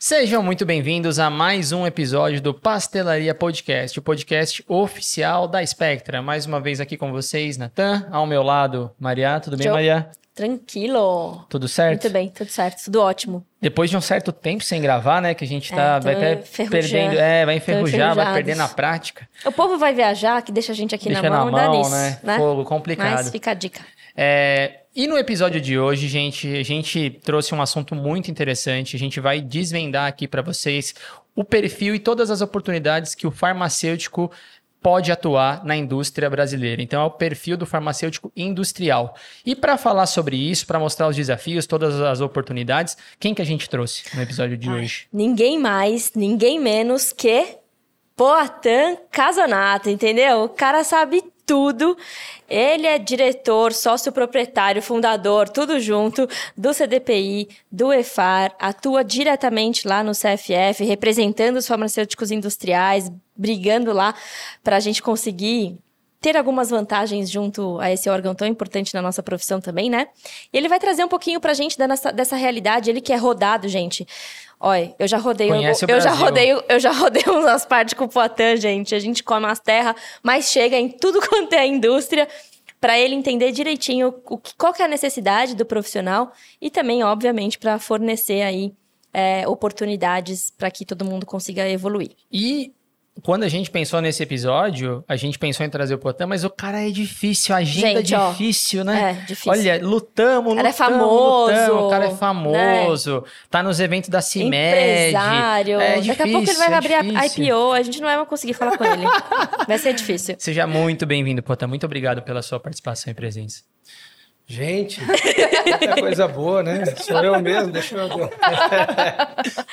Sejam muito bem-vindos a mais um episódio do Pastelaria Podcast, o podcast oficial da Spectra. Mais uma vez aqui com vocês, Natan, ao meu lado, Maria. Tudo bem, Maria? Tranquilo. Tudo certo? Muito bem, tudo certo, tudo ótimo. Depois de um certo tempo sem gravar, né, que a gente tá É, vai até perdendo, é, vai enferrujar, vai perder na prática. O povo vai viajar, que deixa a gente aqui Deixa na na mão, dá mão, nisso, né? né? Fogo, complicado. Mas fica a dica. É, e no episódio de hoje, gente, a gente trouxe um assunto muito interessante. A gente vai desvendar aqui para vocês o perfil e todas as oportunidades que o farmacêutico pode atuar na indústria brasileira. Então, é o perfil do farmacêutico industrial. E para falar sobre isso, para mostrar os desafios, todas as oportunidades, quem que a gente trouxe no episódio de hoje? Ninguém mais, ninguém menos que Poatan Casonato, entendeu? O cara sabe tudo. Ele é diretor, sócio proprietário, fundador, tudo junto do CDPI, do EFAR, atua diretamente lá no CFF, representando os farmacêuticos industriais, brigando lá para a gente conseguir ter algumas vantagens junto a esse órgão tão importante na nossa profissão também, né? E ele vai trazer um pouquinho pra gente da nossa- dessa realidade, ele que é rodado, gente. Olha, eu já rodei, o eu já rodei, eu já rodei umas partes com o Poitin, gente. A gente come as terras, mas chega em tudo quanto é indústria para ele entender direitinho o que, qual que é a necessidade do profissional e também, obviamente, para fornecer aí é, oportunidades para que todo mundo consiga evoluir. E quando a gente pensou nesse episódio, a gente pensou em trazer o Potan, mas o cara é difícil, a agenda Gente, ó, difícil, né? É, difícil. Olha, lutamos, O cara é lutamos, famoso, lutamos, o cara é né? famoso, tá nos eventos da CIMED. Empresário. É Daqui a pouco ele difícil, vai é abrir a difícil. IPO, a gente não vai conseguir falar com ele. Vai ser difícil. Seja muito bem-vindo, Potan. Muito obrigado pela sua participação e presença. Gente, muita coisa boa, né? Sou eu mesmo, deixa eu.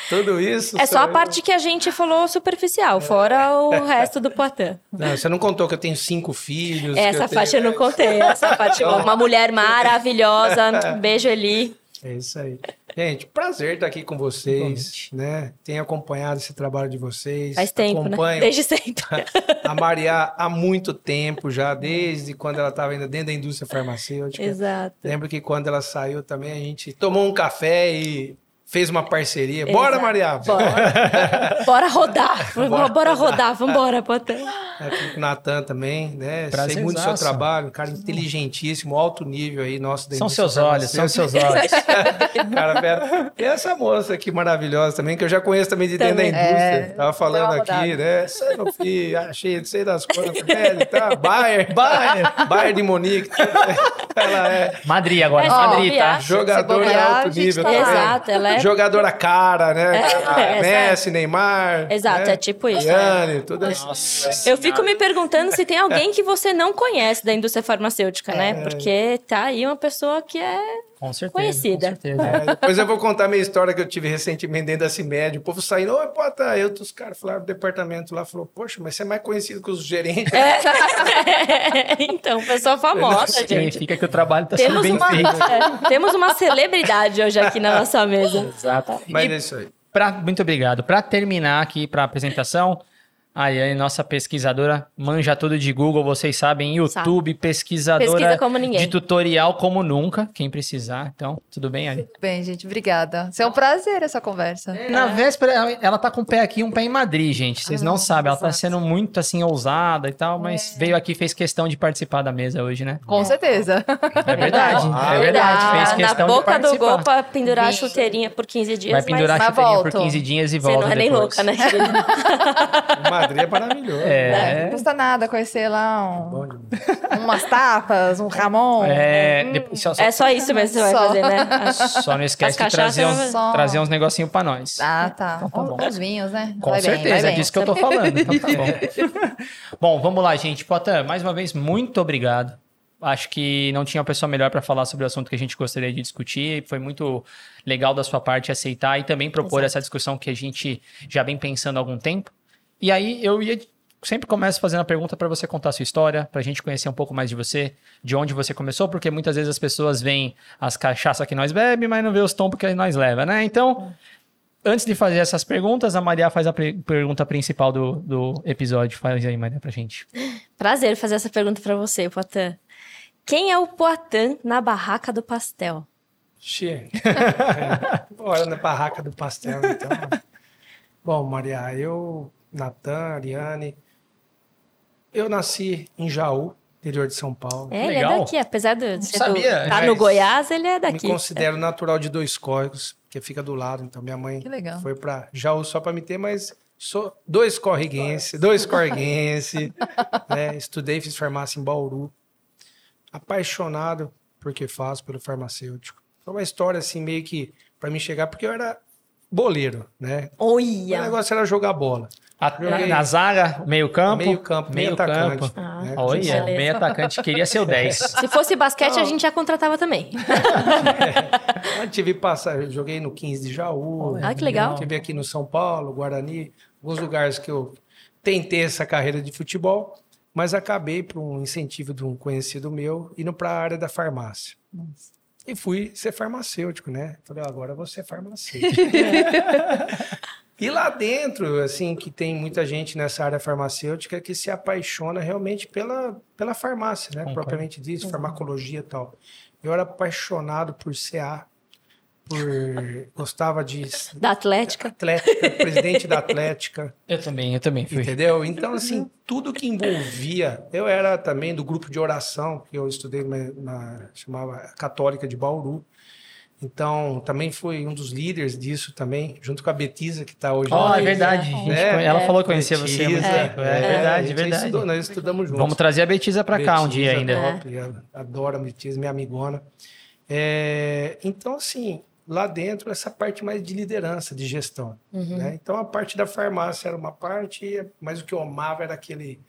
Tudo isso. É só a eu. parte que a gente falou superficial, fora o resto do Poitin. Não, você não contou que eu tenho cinco filhos. Essa parte tenho... eu não contei. Essa parte, uma mulher maravilhosa. Um beijo, Eli. É isso aí. Gente, prazer estar aqui com vocês, né? Tenho acompanhado esse trabalho de vocês. Faz tempo, né? Acompanho Desde sempre. a Maria há muito tempo já, desde quando ela estava ainda dentro da indústria farmacêutica. Exato. Lembro que quando ela saiu também, a gente tomou um café e fez uma parceria. Bora, Exato. Maria! Bora. Bora rodar. Bora, Bora rodar. Vambora, com o Natan também, né? Sei Prazerzaço. muito do seu trabalho, um cara inteligentíssimo, alto nível aí, nosso São seus olhos, são seus olhos. Cara, pera. E essa moça aqui maravilhosa também, que eu já conheço também de dentro Também. da indústria. É, Tava falando aqui, né? Sanofi, achei, não sei das coisas, velho, tá? Bayer, Bayer. Bayer de Monique. Ela é Madrid agora, É, Madrid, tá? jogador de alto nível. tá tá? Exato, ela é- Jogadora cara, né? É, Messi, Neymar. Exato, né? é tipo isso. Gianni, tudo isso. Eu fico me perguntando se tem alguém que você não conhece da indústria farmacêutica, né? Porque tá aí uma pessoa que é. Com certeza. Conhecida. Com certeza. É, depois eu vou contar a minha história que eu tive recentemente dentro da CIMED. O povo saindo, oi, pô, tá. Eu, os caras falaram do departamento lá, falou, poxa, mas você é mais conhecido que os gerentes. então, pessoa famosa, gente. Significa que o trabalho tá sendo bem uma, feito. é, temos uma celebridade hoje aqui na nossa mesa. Exato. Mas E é isso aí. Pra, muito obrigado. Para terminar aqui para a apresentação, a Yane, nossa pesquisadora, manja tudo de Google, vocês sabem, YouTube, pesquisadora Pesquisa como ninguém. de tutorial como nunca, quem precisar. Então, tudo bem, Ali? Bem, gente, obrigada. Isso é um prazer essa conversa. Na véspera, ela- ela tá com um pé aqui e um pé em Madrid, gente. Vocês não Ah, sabem, ela tá sendo muito assim ousada e tal, mas veio aqui e fez questão de participar da mesa hoje, né? Com certeza. É verdade, Ah, é verdade. Fez Na questão boca de do participar. gol pra pendurar a chuteirinha por 15 dias. Vai pendurar a mas chuteirinha por volto. 15 dias e mas você volta não é nem depois. louca, né? Madrid é maravilhoso. É. Não custa nada conhecer lá um- demais. umas tapas, um Ramon. É, depois, só, só- É só isso mesmo que você vai Só. fazer, né? Só não esquece de trazer uns, Só. trazer uns negocinhos pra nós. Ah, tá. Então tá bom. Os vinhos, né? Com Vai certeza, é bem. disso que eu tô falando. Então tá bom. bom, vamos lá, gente. Potan, mais uma vez, muito obrigado. Acho que não tinha uma pessoa melhor para falar sobre o assunto que a gente gostaria de discutir. Foi muito legal da sua parte aceitar e também propor Exato. essa discussão que a gente já vem pensando há algum tempo. E aí eu ia sempre começo fazendo a pergunta para você contar a sua história, para a gente conhecer um pouco mais de você, de onde você começou, porque muitas vezes as pessoas veem as cachaças que nós bebemos, mas não vê os tombos que nós leva, né? Então, antes de fazer essas perguntas, a Maria faz a pergunta principal do, do episódio. Faz aí, Maria, pra gente. Prazer fazer essa pergunta pra você, Poitin. Quem é o Poitin na barraca do pastel? É. Hora na barraca do pastel, então. Bom, Maria, eu, Natan, Ariane, eu nasci em Jaú, interior de São Paulo. É, ele é daqui, apesar de ser sabia, do, tá no Goiás, ele é Me daqui. considero natural de dois córregos, que fica do lado. Então, minha mãe foi para Jaú só para me ter, mas sou dois corriguense, dois corriguense. né? Estudei, fiz farmácia em Bauru. Apaixonado por que faço, pelo farmacêutico. Foi uma história assim, meio que para mim chegar, porque eu era boleiro, né? O Olha! negócio era jogar bola. A- Joguei. na zaga, meio campo. Meio campo, meio, atacante. Ah, né? Olha, Beleza. meio atacante. Queria ser o 10. Se fosse basquete, a gente já contratava também. Eu tive passagem, joguei no 15 de Jaú. Ah, que legal. Tive aqui no São Paulo, Guarani, alguns lugares que eu tentei essa carreira de futebol, mas acabei por um incentivo de um conhecido meu indo para a área da farmácia. E fui ser farmacêutico, né? Falei, "Ah, agora eu vou ser farmacêutico. e lá dentro, assim, que tem muita gente nessa área farmacêutica que se apaixona realmente pela, pela farmácia, né? Concordo. Propriamente disso, farmacologia e tal. Eu era apaixonado por CA, por gostava de Da Atlética. Atlética, presidente da Atlética, Eu também, eu também fui. entendeu? Então, assim, tudo que envolvia. Eu era também do grupo de oração, que eu estudei na, na- chamava Católica de Bauru. Então, também fui um dos líderes disso também, junto com a Betisa, que está hoje. Lá. é verdade. É. gente. É, ela é. falou que conhecia você há muito Betisa, tempo. É, a verdade, verdade. estudou, nós estudamos juntos. Vamos trazer a Betisa pra cá um dia Betisa, ainda. top, ela adora a Betisa, minha amigona. É, então, assim, lá dentro, essa parte mais de liderança, de gestão. Uhum. né? Então, a parte da farmácia era uma parte, mas o que eu amava era aquele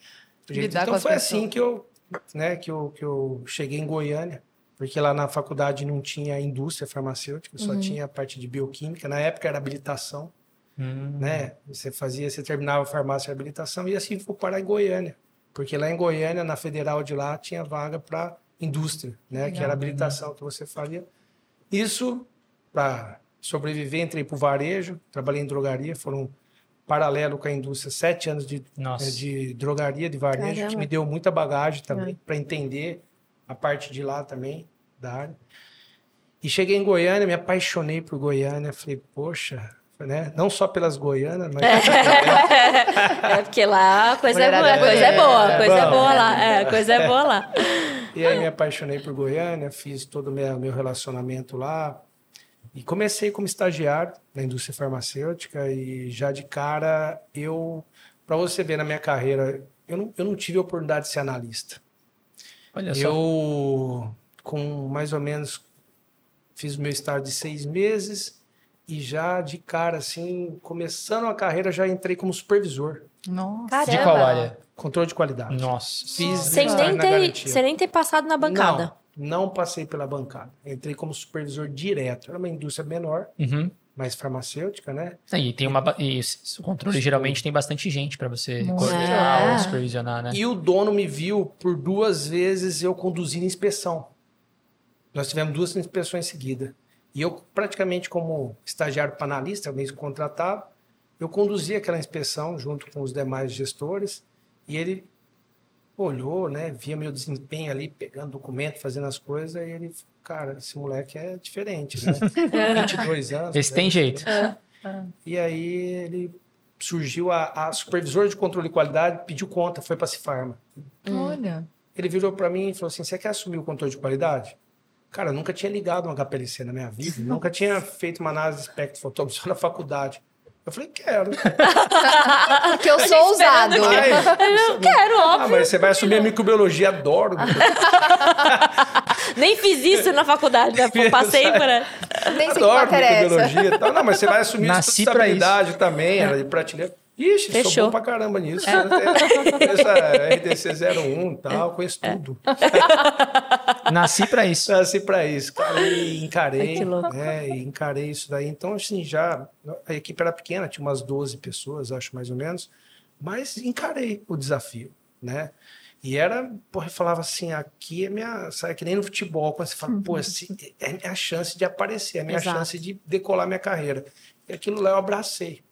jeito. Então, foi pessoas. assim que eu, né, que, eu, que eu cheguei em Goiânia, porque lá na faculdade não tinha indústria farmacêutica, Uhum. só tinha a parte de bioquímica. Na época era habilitação Hum. né? Você fazia, você terminava a farmácia e habilitação e assim fui parar em Goiânia. Porque lá em Goiânia, na federal de lá, tinha vaga para indústria, né? Que era a habilitação que você fazia. Isso, para sobreviver, entrei para o varejo, trabalhei em drogaria, foram paralelo com a indústria, sete anos de, Nossa. eh, de drogaria, de varejo, que Caramba. me deu muita bagagem também, para entender a parte de lá também, da área. E cheguei em Goiânia, me apaixonei por Goiânia, falei, poxa, né? Não só pelas goianas, mas É porque lá a coisa, é boa, a coisa é boa, coisa é boa lá. É, a coisa é boa lá. E aí me apaixonei por Goiânia, fiz todo o meu, meu relacionamento lá. E comecei como estagiário na indústria farmacêutica e já de cara eu, para você ver na minha carreira, eu não, eu não tive a oportunidade de ser analista. Olha só. Eu, com mais ou menos, fiz o meu estágio de seis meses e já de cara, assim, começando a carreira, já entrei como supervisor. Nossa. Caramba. De qual área? Controle de qualidade. Nossa. Fiz Sem nem, na ter, sem nem ter passado na bancada. Não, não passei pela bancada. Entrei como supervisor direto. Era uma indústria menor, Uhum. Mais farmacêutica, né? E tem uma. E o controle geralmente tem bastante gente pra você coordenar É. ou supervisionar, né? E o dono me viu por duas vezes eu conduzindo inspeção. Nós tivemos duas inspeções seguidas. E eu, praticamente como estagiário panelista, mesmo contratado, eu conduzi aquela inspeção junto com os demais gestores. E ele olhou, né? Via meu desempenho ali, pegando documento, fazendo as coisas. E ele, cara, esse moleque é diferente, né? 22 anos. Esse né? tem jeito. E aí ele surgiu a, a supervisora de controle de qualidade, pediu conta, foi para a Cifarma. Olha. Ele virou para mim e falou assim: Você quer assumir o controle de qualidade? Cara, eu nunca tinha ligado um HPLC na minha vida, nunca tinha feito uma análise de espectro só na faculdade. Eu falei: Quero. Porque eu sou ousado. Eu quero, Ah, óbvio. mas você vai assumir a microbiologia, adoro. Nem fiz isso na faculdade, né? Passei por ela. Nem sei que Adoro matéria é essa. microbiologia e tal. Não, mas você vai assumir Nasci estabilidade também, era de prateleira. Ixi, sou Fechou. bom pra caramba nisso. Essa RDC 01 e tal, conheço tudo. Nasci pra isso. Nasci pra isso, cara, e Ai, encarei, que louco. né, e encarei isso daí. Então, assim, já, a equipe era pequena, tinha umas 12 pessoas, acho mais ou menos, mas encarei o desafio, né? E era, porra, eu falava assim, aqui é minha, sabe, que nem no futebol, quando você fala, pô, esse é minha chance de aparecer, é minha Exato. chance de decolar minha carreira. E aquilo lá eu abracei.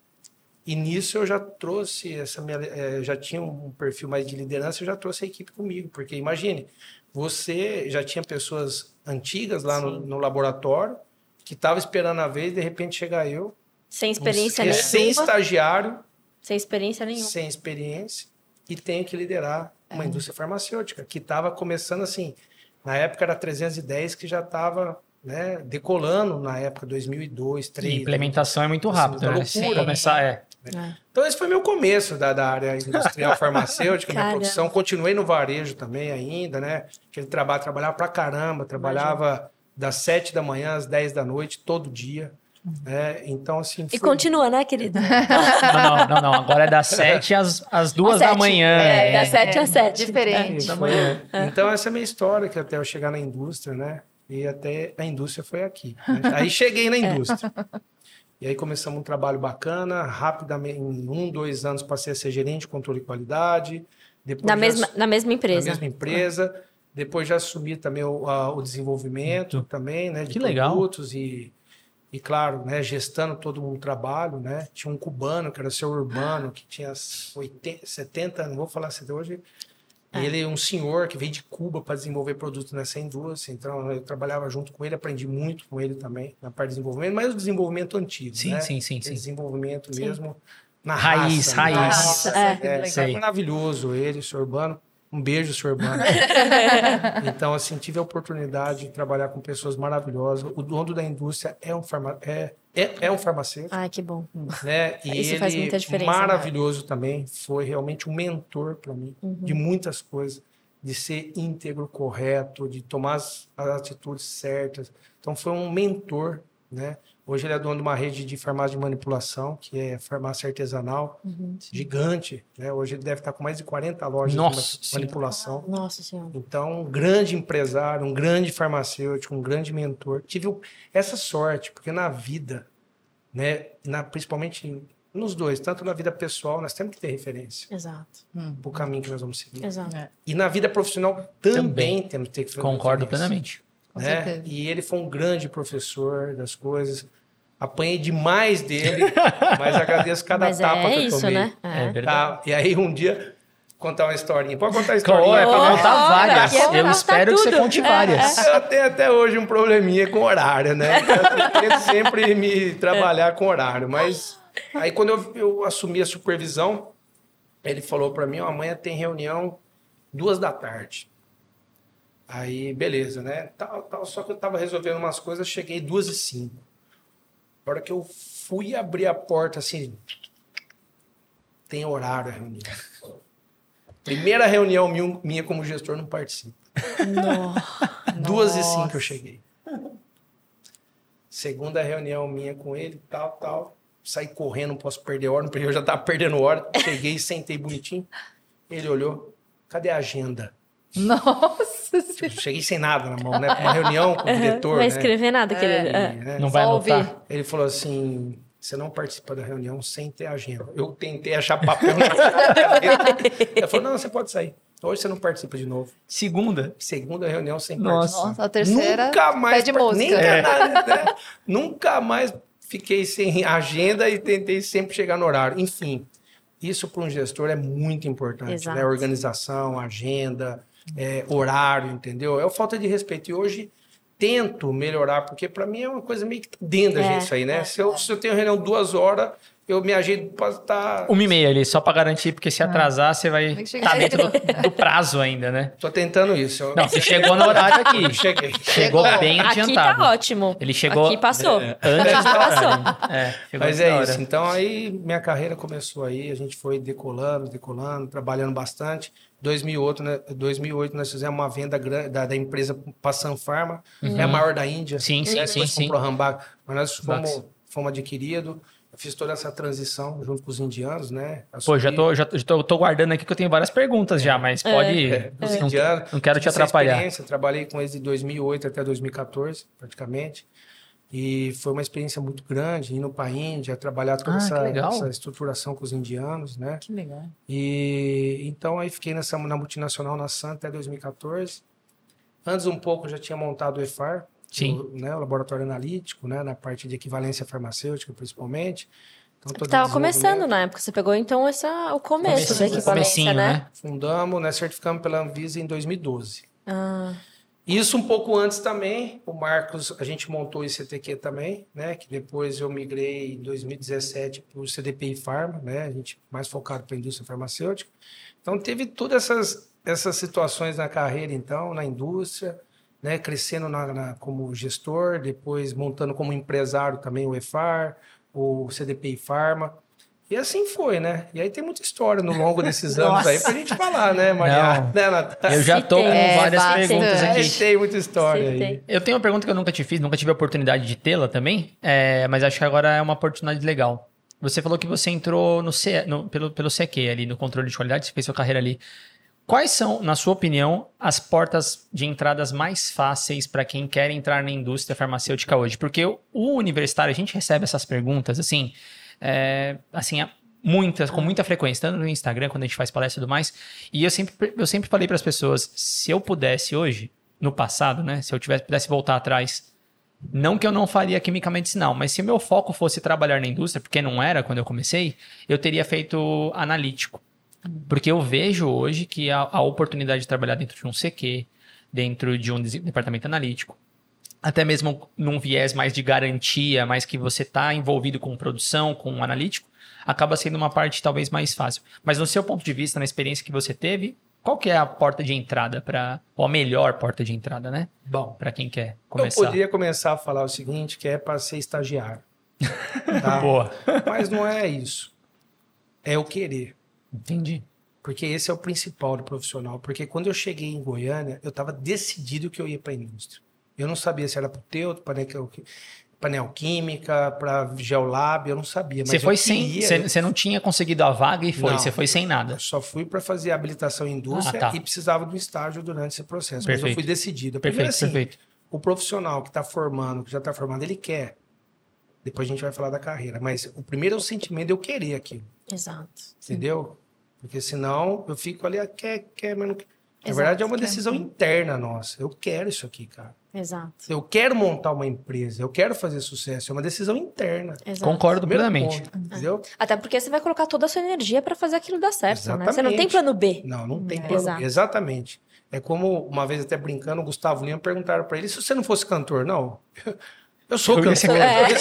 E nisso eu já trouxe essa minha, eh, já tinha um perfil mais de liderança, eu já trouxe a equipe comigo, porque imagine, você já tinha pessoas antigas lá no, no laboratório que estava esperando a vez, de repente chega eu, Sem um experiência recém-estagiário, nenhuma. Sem experiência nenhuma. sem experiência, e tenho que liderar uma indústria farmacêutica, que estava começando assim, na época era 310, que já estava né, decolando na época 2002, E 2003. implementação é muito Assim, rápido, uma né? loucura. Começar, é. Então esse foi meu começo da, da área industrial farmacêutica, minha profissão. Continuei no varejo também ainda, né? Aquele trabalho, trabalhava pra caramba, trabalhava das 7 da manhã às 10 da noite, todo dia. Né? Então, assim. E foi- continua, né, querido? Não, não, não, não. Agora é das 7 às, às 2 Às da manhã. É, É, das 7 às 7. Diferente. da manhã. Então, essa é a minha história, que até eu chegar na indústria, né? E até a indústria foi aqui. né? Aí cheguei na indústria. E aí começamos um trabalho bacana, rapidamente, em um, dois anos passei a ser gerente de controle de qualidade. Depois Na mesma, na mesma empresa. na mesma empresa. Depois já assumi também o, a- o desenvolvimento também, né? De Que legal. produtos e, e claro, né? Gestando todo um trabalho, né? Tinha um cubano, que era seu urbano, que tinha 80, 70, não vou falar se hoje. E ele é um senhor que veio de Cuba para desenvolver produtos nessa indústria. Então, eu trabalhava junto com ele, aprendi muito com ele também na parte de desenvolvimento, mas o desenvolvimento antigo, Sim, né? sim, sim, sim. Desenvolvimento mesmo na Raiz, raça, né? raiz. Nossa, É. É. Sei. maravilhoso ele, o senhor Urbano. Um beijo, senhor Urbano. então, assim, tive a oportunidade de trabalhar com pessoas maravilhosas. O dono da indústria é um, farma... é, é, é um farmacêutico, Ai, que bom. né? E Isso ele, faz muita diferença, né? maravilhoso também, foi realmente um mentor para mim, Uhum. de muitas coisas. De ser íntegro, correto, de tomar as, as atitudes certas. Então, foi um mentor, né? Hoje ele é dono de uma rede de farmácia de manipulação, que é farmácia artesanal, Uhum. gigante. Né? Hoje ele deve estar com mais de 40 lojas Nossa de Senhora. manipulação. Nossa Senhora. Então, um grande empresário, um grande farmacêutico, um grande mentor. Tive essa sorte, porque na vida, né, na, principalmente nos dois, tanto na vida pessoal, nós temos que ter referência Exato. para o caminho que nós vamos seguir. Exato. E na vida profissional também, Também. temos que ter Concordo referência plenamente. Com né? certeza. E ele foi um grande professor das coisas. Apanhei demais dele, mas agradeço cada Mas tapa é que eu isso, tomei. né? É É. verdade. Tá? E aí um dia contar uma historinha. Pode contar a historinha? é? Pra contar várias. aqui é pra Eu espero que você tudo. conte É, várias. Eu tenho até hoje um probleminha com horário, né? Eu tento sempre me trabalhar com horário, mas aí quando eu, eu assumi a supervisão, ele falou para mim, ó, amanhã tem reunião duas da tarde. Aí, beleza, né? Tal, tal, só que eu tava resolvendo umas coisas, cheguei duas e cinco. A hora que eu fui abrir a porta, assim, tem horário a reunião. Primeira reunião minha, como gestor, não participo. Duas e cinco eu cheguei. Segunda reunião minha com ele, tal, tal. Saí correndo, não posso perder hora, perdi, eu já tava perdendo hora. Cheguei, sentei bonitinho. Ele olhou, cadê a agenda? Nossa Senhora. Cheguei sem nada na mão, né? Pra uma reunião com o diretor, Não vai né? escrever nada, querido. E, É. né? Não vai anotar. Ele falou assim: você não participa da reunião sem ter agenda. Eu tentei achar papel na. Ele falou: não, você pode sair. Hoje você não participa de novo. Segunda. Segunda reunião sem Nossa. participar. Nossa, a terceira Nunca mais. pede música. Nem É. nada, né? Nunca mais fiquei sem agenda e tentei sempre chegar no horário. Enfim, isso para um gestor é muito importante. Exato. Né? Organização, agenda, é, horário, entendeu? É falta de respeito. E hoje tento melhorar, porque para mim é uma coisa meio que dentro da É, gente isso aí, né? é, se, eu, se eu tenho reunião duas horas, eu me agendo para estar. Uma e meia ali, só pra garantir, porque se atrasar, você vai estar dentro do, do prazo ainda, né? Tô tentando isso. Eu- Não, você chegou no horário aqui. Cheguei. Chegou Chegou. bem Aqui adiantado. tá ótimo. Ele chegou Aqui passou. é, antes Aqui do passou. É, Mas da é isso. Então aí minha carreira começou aí, a gente foi decolando, decolando, trabalhando bastante. 2008, né, 2008 nós fizemos uma venda grande da, da empresa Passan Pharma, é a maior da Índia. Uhum. Sim, sim, né, sim, depois sim. comprou mas nós fomos, fomos adquiridos. Eu fiz toda essa transição junto com os indianos, né? Pô, já Assumi- tô, já tô, já tô- tô guardando aqui que eu tenho várias perguntas já, mas pode. É, os não, indianos. não quero te essa atrapalhar. experiência, Trabalhei com eles de 2008 até 2014, praticamente. E foi uma experiência muito grande, indo para a Índia, trabalhar toda Ah, que essa, essa estruturação com os indianos, né? Que legal. E então aí fiquei nessa, na multinacional na Santa até 2014. Antes um pouco já tinha montado o EFAR, Sim. o, né, o laboratório analítico, né, na parte de equivalência farmacêutica principalmente. Então, todo Tava o começando na época. Você pegou, então, essa, o começo da equivalência, né? né? Fundamos, né, certificamos pela Anvisa em 2012. Ah, Isso um pouco antes também, o Marcos, a gente montou o ICTQ também, né? Que depois eu migrei em 2017 para o CDPI Pharma, né? A gente mais focado para a indústria farmacêutica. Então teve todas essas, essas situações na carreira, então, na indústria, né? Crescendo na, na- como gestor, depois montando como empresário também o EFAR, o CDPI Pharma. E assim foi, né? E aí tem muita história no longo desses anos aí pra gente falar, né, Maria? Não. Né? Eu já tô com. É, várias perguntas É, aqui. tem muita história aí. tem. Eu tenho uma pergunta que eu nunca te fiz, nunca tive a oportunidade de tê-la também, é, mas acho que agora é uma oportunidade legal. Você falou que você entrou no, C, no- pelo, pelo CQ ali, no controle de qualidade, você fez sua carreira ali. Quais são, na sua opinião, as portas de entradas mais fáceis para quem quer entrar na indústria farmacêutica hoje? Porque o, o universitário, a gente recebe essas perguntas, assim, é, assim, muitas, com muita frequência, tanto no Instagram, quando a gente faz palestra e tudo mais. E eu sempre, eu sempre falei para as pessoas, se eu pudesse hoje, no passado, né, se eu tivesse, pudesse voltar atrás, não que eu não faria química medicinal, mas se meu foco fosse trabalhar na indústria, porque não era quando eu comecei, eu teria feito analítico. Porque eu vejo hoje que a, a oportunidade de trabalhar dentro de um CQ, dentro de um departamento analítico, até mesmo num viés mais de garantia, mas que você está envolvido com produção, com um analítico, acaba sendo uma parte talvez mais fácil. Mas no seu ponto de vista, na experiência que você teve, qual que é a porta de entrada para, ou a melhor porta de entrada, né? Bom, Para quem quer eu começar. poderia começar a falar o seguinte, que é para ser estagiário. Tá? Boa. Mas não é isso. É o querer. Entendi. Porque esse é o principal do profissional. Porque quando eu cheguei em Goiânia, eu estava decidido que eu ia para a indústria. Eu não sabia se era para o teu, para panel química, para geolab, eu não sabia. Mas Você foi sem. Você não tinha conseguido a vaga e foi. Você foi sem nada. Eu só fui para fazer habilitação em indústria Ah, tá. e precisava de um estágio durante esse processo. Mas eu Perfeito. fui decidido. Primeiro, Perfeito, assim, perfeito. o profissional que está formando, que já está formado, ele quer. Depois a gente vai falar da carreira. Mas o primeiro é o sentimento de eu querer aquilo. Exato. Entendeu? Porque senão eu fico ali, ah, quer, quer, mas não quer. Na Exato, verdade, é uma decisão interna nossa. Eu quero isso aqui, cara. Exato. Eu quero montar uma empresa, eu quero fazer sucesso. É uma decisão interna. Exato. Concordo plenamente. ponto, entendeu? Até porque você vai colocar toda a sua energia pra fazer aquilo dar certo, né? Você não tem Exatamente. plano B. Não, não tem É. plano. Exato. Exatamente. É como uma vez até brincando, o Gustavo Lima perguntaram para ele: se você não fosse cantor, não. Eu sou cantor, ia ser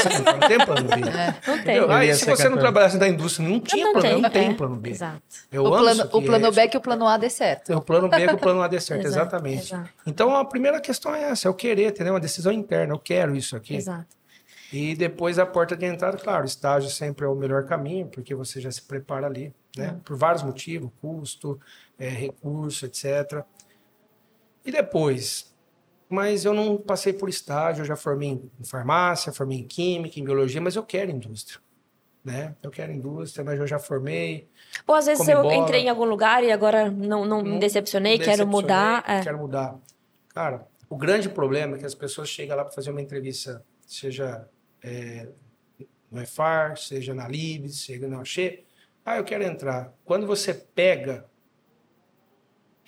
cantor, não tem plano B. Não tem. Eu Aí, se você não cantor. trabalhasse na indústria, não tinha não plano, tem. não tem é. plano B. Exato. Eu o amo plano, isso o aqui, plano é B é que o plano A dê certo. É o plano B que o plano A dê certo, exatamente. exato. Então a primeira questão é essa, é o querer, entendeu? Uma decisão interna, eu quero isso aqui. Exato. E depois a porta de entrada, claro, estágio sempre é o melhor caminho, porque você já se prepara ali, né? Por vários motivos, custo, eh, recurso, etc. E depois, mas eu não passei por estágio, eu já formei em farmácia, formei em química, em biologia, mas eu quero indústria, né? Eu quero indústria, mas eu já formei, Ou às vezes eu bola. entrei em algum lugar e agora não, não me decepcionei, quero mudar. é. Quero mudar. Cara, o grande problema é que as pessoas chegam lá para fazer uma entrevista, seja é, no EFAR, seja na Libs, seja na Oxê. Ah, eu quero entrar. Quando você pega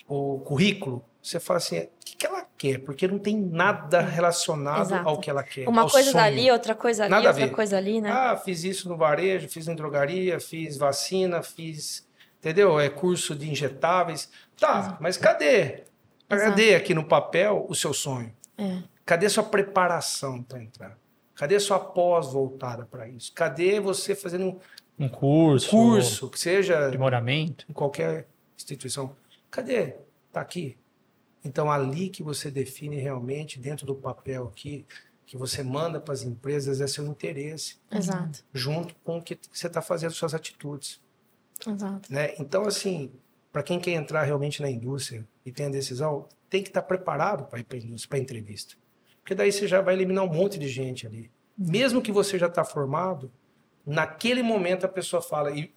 o currículo, você fala assim, o que, que ela quer? Porque não tem nada relacionado Exato. ao que ela quer. Uma ao coisa sonho. dali, outra coisa ali, Nada a outra ver. coisa ali, né? Ah, fiz isso no varejo, fiz em drogaria, fiz vacina, fiz, entendeu? É curso de injetáveis. Tá, mas cadê? Cadê aqui no papel o seu sonho? É. Cadê sua preparação para entrar? Cadê sua pós voltada para isso? Cadê você fazendo um Um curso. curso, que seja Aprimoramento. em qualquer instituição? Cadê? Tá aqui. Então, ali que você define realmente, dentro do papel aqui, que você manda para as empresas, é seu interesse Exato. junto com o que você está fazendo, suas atitudes. Exato. Né? Então, assim, para quem quer entrar realmente na indústria e tem a decisão, tem que estar preparado para ir para a indústria, para a entrevista. Porque daí você já vai eliminar um monte de gente ali. Mesmo que você já está formado, naquele momento a pessoa fala. E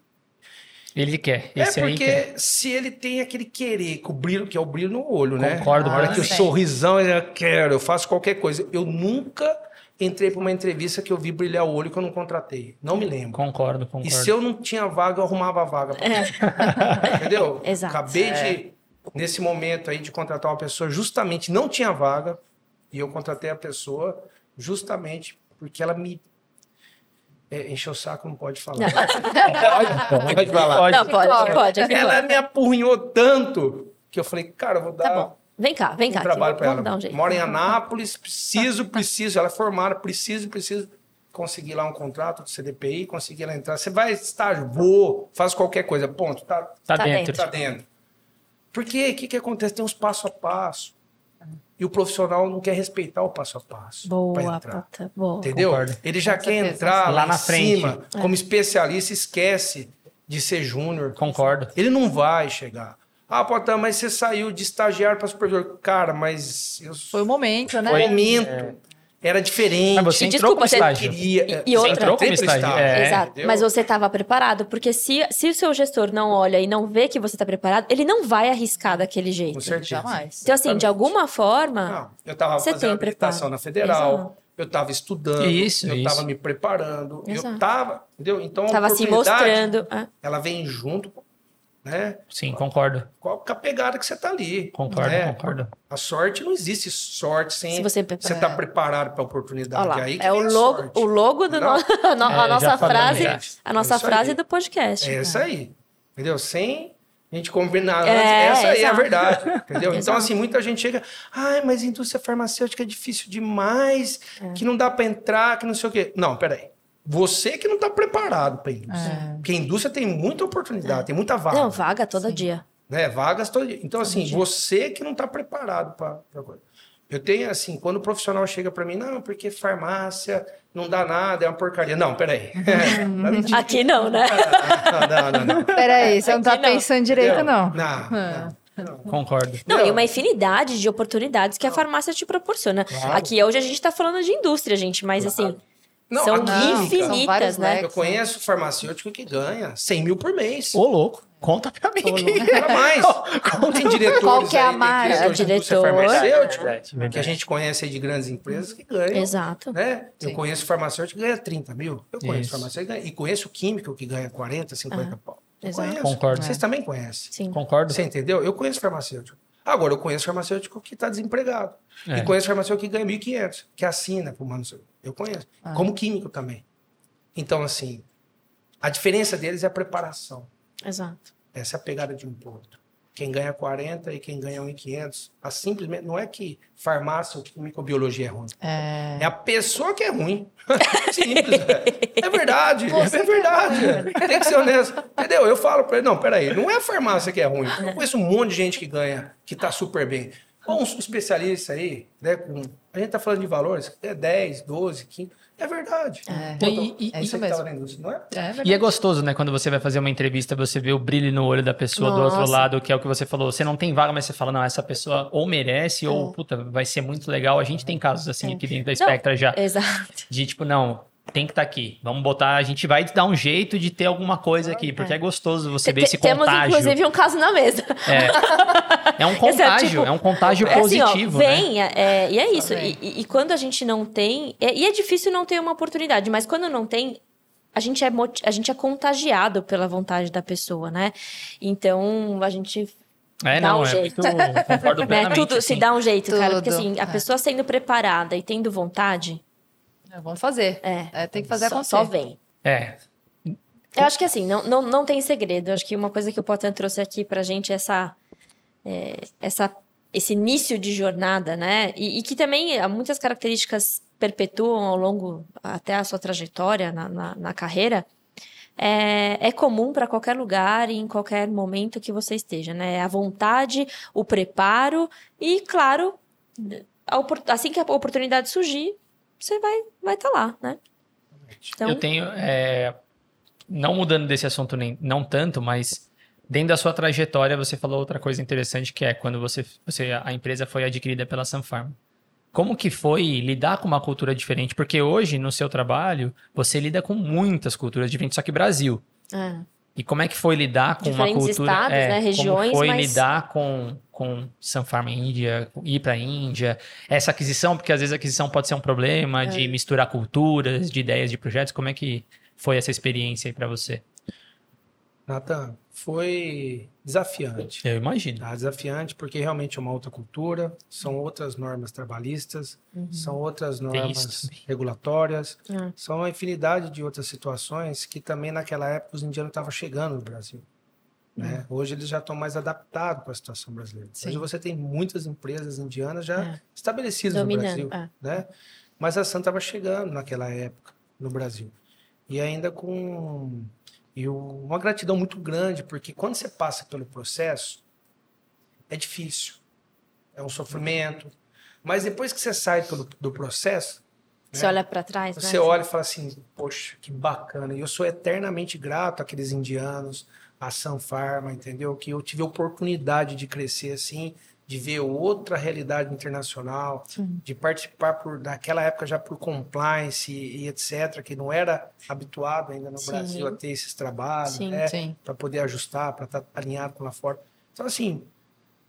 Ele quer. é Esse aí porque quer. se ele tem aquele querer, com o brilho, que é o brilho no olho, né? Concordo hora que o sorrisão, ele, eu quero, eu faço qualquer coisa. Eu nunca entrei para uma entrevista que eu vi brilhar o olho que eu não contratei. Não me lembro. Concordo, concordo. E se eu não tinha vaga, eu arrumava a vaga. pra É. Entendeu? Exato. Acabei de, nesse momento aí, de contratar uma pessoa, justamente não tinha vaga, e eu contratei a pessoa justamente porque ela me. É, encheu o saco, não pode falar. pode falar. Pode. Não, pode, pode. aqui Ela pode. me apurrinhou tanto que eu falei, cara, eu vou dar. Tá bom. Vem cá, vem um cá. trabalho aqui, para vamos ela. dar um jeito. Mora em Anápolis, preciso, preciso. Ela é formada, preciso, preciso conseguir lá um contrato do CDPI, conseguir ela entrar. Você vai estágio, vou, faz qualquer coisa, ponto, tá, Tá, Tá dentro. tá dentro. Por quê? O que, que acontece? Tem uns passo a passo. E o profissional não quer respeitar o passo a passo. Boa, entrar. puta, boa. Entendeu? Concordo. Ele já Com quer certeza. entrar Lá lá, na em frente. cima, É. como especialista, esquece de ser júnior. Concordo. Ele não vai chegar. Ah, Potan, mas você saiu de estagiário para supervisor. Cara, mas eu Foi o momento, né? o momento era diferente. Mas você entrou desculpa, como estágio. queria, E- é, e outra- você Entrou como pro estágio, é. Exato. entendeu? Mas você estava preparado, porque se, se o seu gestor não olha e não vê que você está preparado, ele não vai arriscar daquele jeito. Com certeza. Jamais. Então, assim, de alguma forma, Não, eu estava fazendo tem habilitação preparo. na federal, Exato. eu estava estudando, Isso, eu estava me preparando, eu Exato. estava, entendeu? Então a estava se oportunidade, mostrando. ah, ela vem junto, né? Sim, concordo. Qual com a pegada que você tá ali. Concordo, né? concordo. A sorte não existe sorte sem Se você- você tá preparado para a oportunidade. Olha lá, Aí que é o a logo, sorte. o logo do no- a, no- a É, já nossa frase, a nossa É frase aí. do podcast. É isso aí. Entendeu? Sem a gente combinar. É, antes, essa aí é a verdade. Entendeu? Então, assim, muita gente chega. Ai, mas indústria farmacêutica é difícil demais, É. que não dá para entrar, que não sei o quê. Não, peraí. Você que não está preparado para indústria. Porque a indústria tem muita oportunidade, tem muita vaga. É. Não, vaga todo dia. né? Vagas todo dia. Então, assim, você que não está preparado para coisa. Eu tenho, assim, quando o profissional chega para mim, não, porque farmácia não dá nada, é uma porcaria. Não, peraí. Aqui não, né? não, não, não, não. Peraí, você não tá Aqui não. pensando direito, Entendeu? não. Não, não. Concordo. Não, Não. e uma infinidade de oportunidades que a farmácia te proporciona. Claro. Aqui hoje a gente tá falando de indústria, gente, mas assim, Não, são a química- infinitas, São vários né? Eu conheço farmacêutico que ganha 100 mil por mês. Ô, louco. Conta pra mim. Para mais. Tem diretores Qual que é a margem? diretor Verdade, verdade. que a gente conhece aí de grandes empresas que ganham. Exato. Né? Eu Sim. conheço farmacêutico que ganha 30 mil. Eu conheço Isso. farmacêutico que ganha. E conheço químico que ganha 40, 50 pau. Eu exato. conheço. Concordo. Vocês também conhecem. Sim. Concordo. Você entendeu? Eu conheço farmacêutico. Agora, eu conheço farmacêutico que está desempregado. É. E conheço farmacêutico que ganha 1.500, que assina para o farmacêutico. Eu conheço. Ah. Como químico também. Então, assim, a diferença deles é a preparação. Exato. Essa é a pegada de um ponto. Quem ganha 40 e quem ganha 1.500. A simplesmente não é que farmácia ou microbiologia é ruim. É. É a pessoa que é ruim. Simples. É, é verdade. é verdade. Tem que ser honesto. Entendeu? Eu falo pra ele, não, peraí, não é a farmácia que é ruim. Eu conheço um monte de gente que ganha, que tá super bem. Bom, um especialista aí, né, com, a gente tá falando de valores, é 10, 12, 15. É verdade. É. Pô, E- e- você é isso que mesmo. indústria, não é? É. E é gostoso, né? Quando você vai fazer uma entrevista, você vê o brilho no olho da pessoa do outro Nossa. lado, que é o que você falou. Você não tem vaga, mas você fala, não, essa pessoa ou merece, ou, puta, vai ser muito legal. A gente tem casos assim aqui dentro da Spectra já. Exato. De tipo, não, tem que estar aqui. Vamos botar, a gente vai dar um jeito de ter alguma coisa aqui, porque é, gostoso você ver esse Temos, contágio. inclusive, um caso na mesa. É, é um é, contágio, tipo, é um contágio É assim, ó, positivo, né? vem, é, é, e é isso. E, e- quando a gente não tem. é- e é difícil não ter uma oportunidade, mas quando não tem, a gente é, a gente é contagiado pela vontade da pessoa, né? Então, a gente. É, dá não, um é jeito. muito, concordo Né, tudo se assim. dá um jeito, cara. Porque Tudo, assim, a é. pessoa sendo preparada e tendo vontade, É, Vamos fazer. é. tem que fazer só, acontecer. só vem. É, Eu acho que assim, não, não, não tem segredo. Eu acho que uma coisa que o Potan trouxe aqui pra gente é essa, é, essa, esse início de jornada, né? E, e que também há muitas características perpetuam ao longo até a sua trajetória na, na, na carreira. É, é comum para qualquer lugar e em qualquer momento que você esteja, né? A vontade, o preparo e, claro, assim que a oportunidade surgir, você vai estar vai tá lá, né? Então, Eu tenho. é, não mudando desse assunto nem não tanto, mas dentro da sua trajetória você falou outra coisa interessante que é quando você, você a empresa foi adquirida pela Sunfarm. Como que foi lidar com uma cultura diferente? Porque hoje no seu trabalho você lida com muitas culturas diferentes, só que Brasil. é. E como é que foi lidar com uma Diferentes cultura, estados, é, né, regiões, como foi mas- lidar com com Sunfarm Índia, ir para Índia, essa aquisição, porque às vezes a aquisição pode ser um problema de É. misturar culturas, de ideias, de projetos. Como é que foi essa experiência aí para você? Nathan, foi desafiante. Eu imagino. Tá? Desafiante porque realmente é uma outra cultura, são outras normas trabalhistas, são outras normas regulatórias, Hum. são uma infinidade de outras situações que também naquela época os indianos estavam chegando no Brasil. Né? Hoje eles já estão mais adaptados para a situação brasileira. Sim. Hoje você tem muitas empresas indianas já É. estabelecidas Dominando, no Brasil. é. Né? Mas a Sun estava chegando naquela época no Brasil. E ainda com e o- uma gratidão muito grande, porque quando você passa pelo processo, é difícil. É um sofrimento. Mas depois que você sai pelo, do processo, Você olha pra trás, né? você olha e fala assim, poxa, que bacana. E eu sou eternamente grato àqueles indianos, à Sun Pharma, entendeu? Que eu tive a oportunidade de crescer assim, de ver outra realidade internacional, de participar por naquela época já por compliance e, e etc, que não era habituado ainda no Sim. Brasil a ter esses trabalhos, Sim. né? Sim. para poder ajustar, para estar alinhado com lá fora. Então, assim,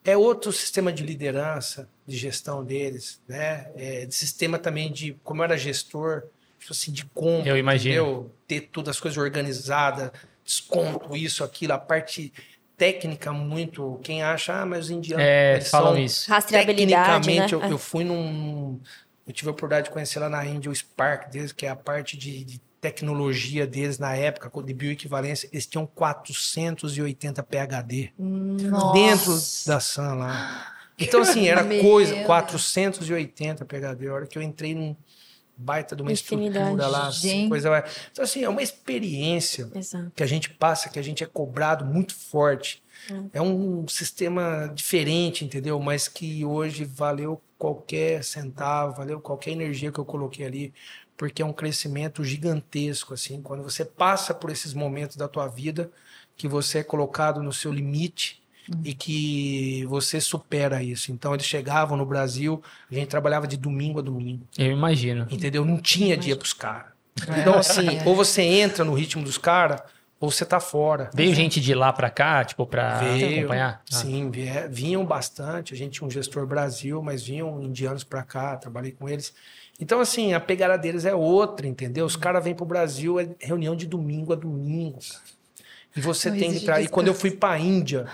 é outro sistema de liderança, de gestão deles, né? É, de sistema também de, como eu era gestor, tipo assim, de compra, Eu imagino. entendeu? Ter todas as coisas organizadas, desconto, isso, aquilo, a parte técnica muito, quem acha, ah, mas os indianos, É, eles falam são isso. Rastreabilidade, né? Tecnicamente, eu, É. eu fui num. Eu tive a oportunidade de conhecer lá na Índia o Spark deles, que é a parte de, de tecnologia deles na época, de bioequivalência. Eles tinham 480 PHD Nossa. dentro da SAM lá. Então, assim, era coisa, Deus. 480 PHD. A hora que eu entrei num baita de uma Infinidade. estrutura lá, assim, Gente. coisa. Então, assim, é uma experiência Exato. que a gente passa, que a gente é cobrado muito forte. É um sistema diferente, entendeu? Mas que hoje valeu qualquer centavo, valeu qualquer energia que eu coloquei ali, porque é um crescimento gigantesco, assim. Quando você passa por esses momentos da tua vida, que você é colocado no seu limite e que você supera isso. Então, eles chegavam no Brasil, a gente trabalhava de domingo a domingo. Eu imagino. Entendeu? Não tinha dia pros caras. Então, assim, ou você entra no ritmo dos caras, ou você tá fora. Veio gente de lá pra cá, tipo, pra Veio, acompanhar? Ah. Sim, vinham bastante. A gente tinha um gestor Brasil, mas vinham indianos pra cá, trabalhei com eles. Então, assim, a pegada deles é outra, entendeu? Os caras vêm pro Brasil, é reunião de domingo a domingo. cara. E você Não tem que entrar. E quando eu fui pra Índia,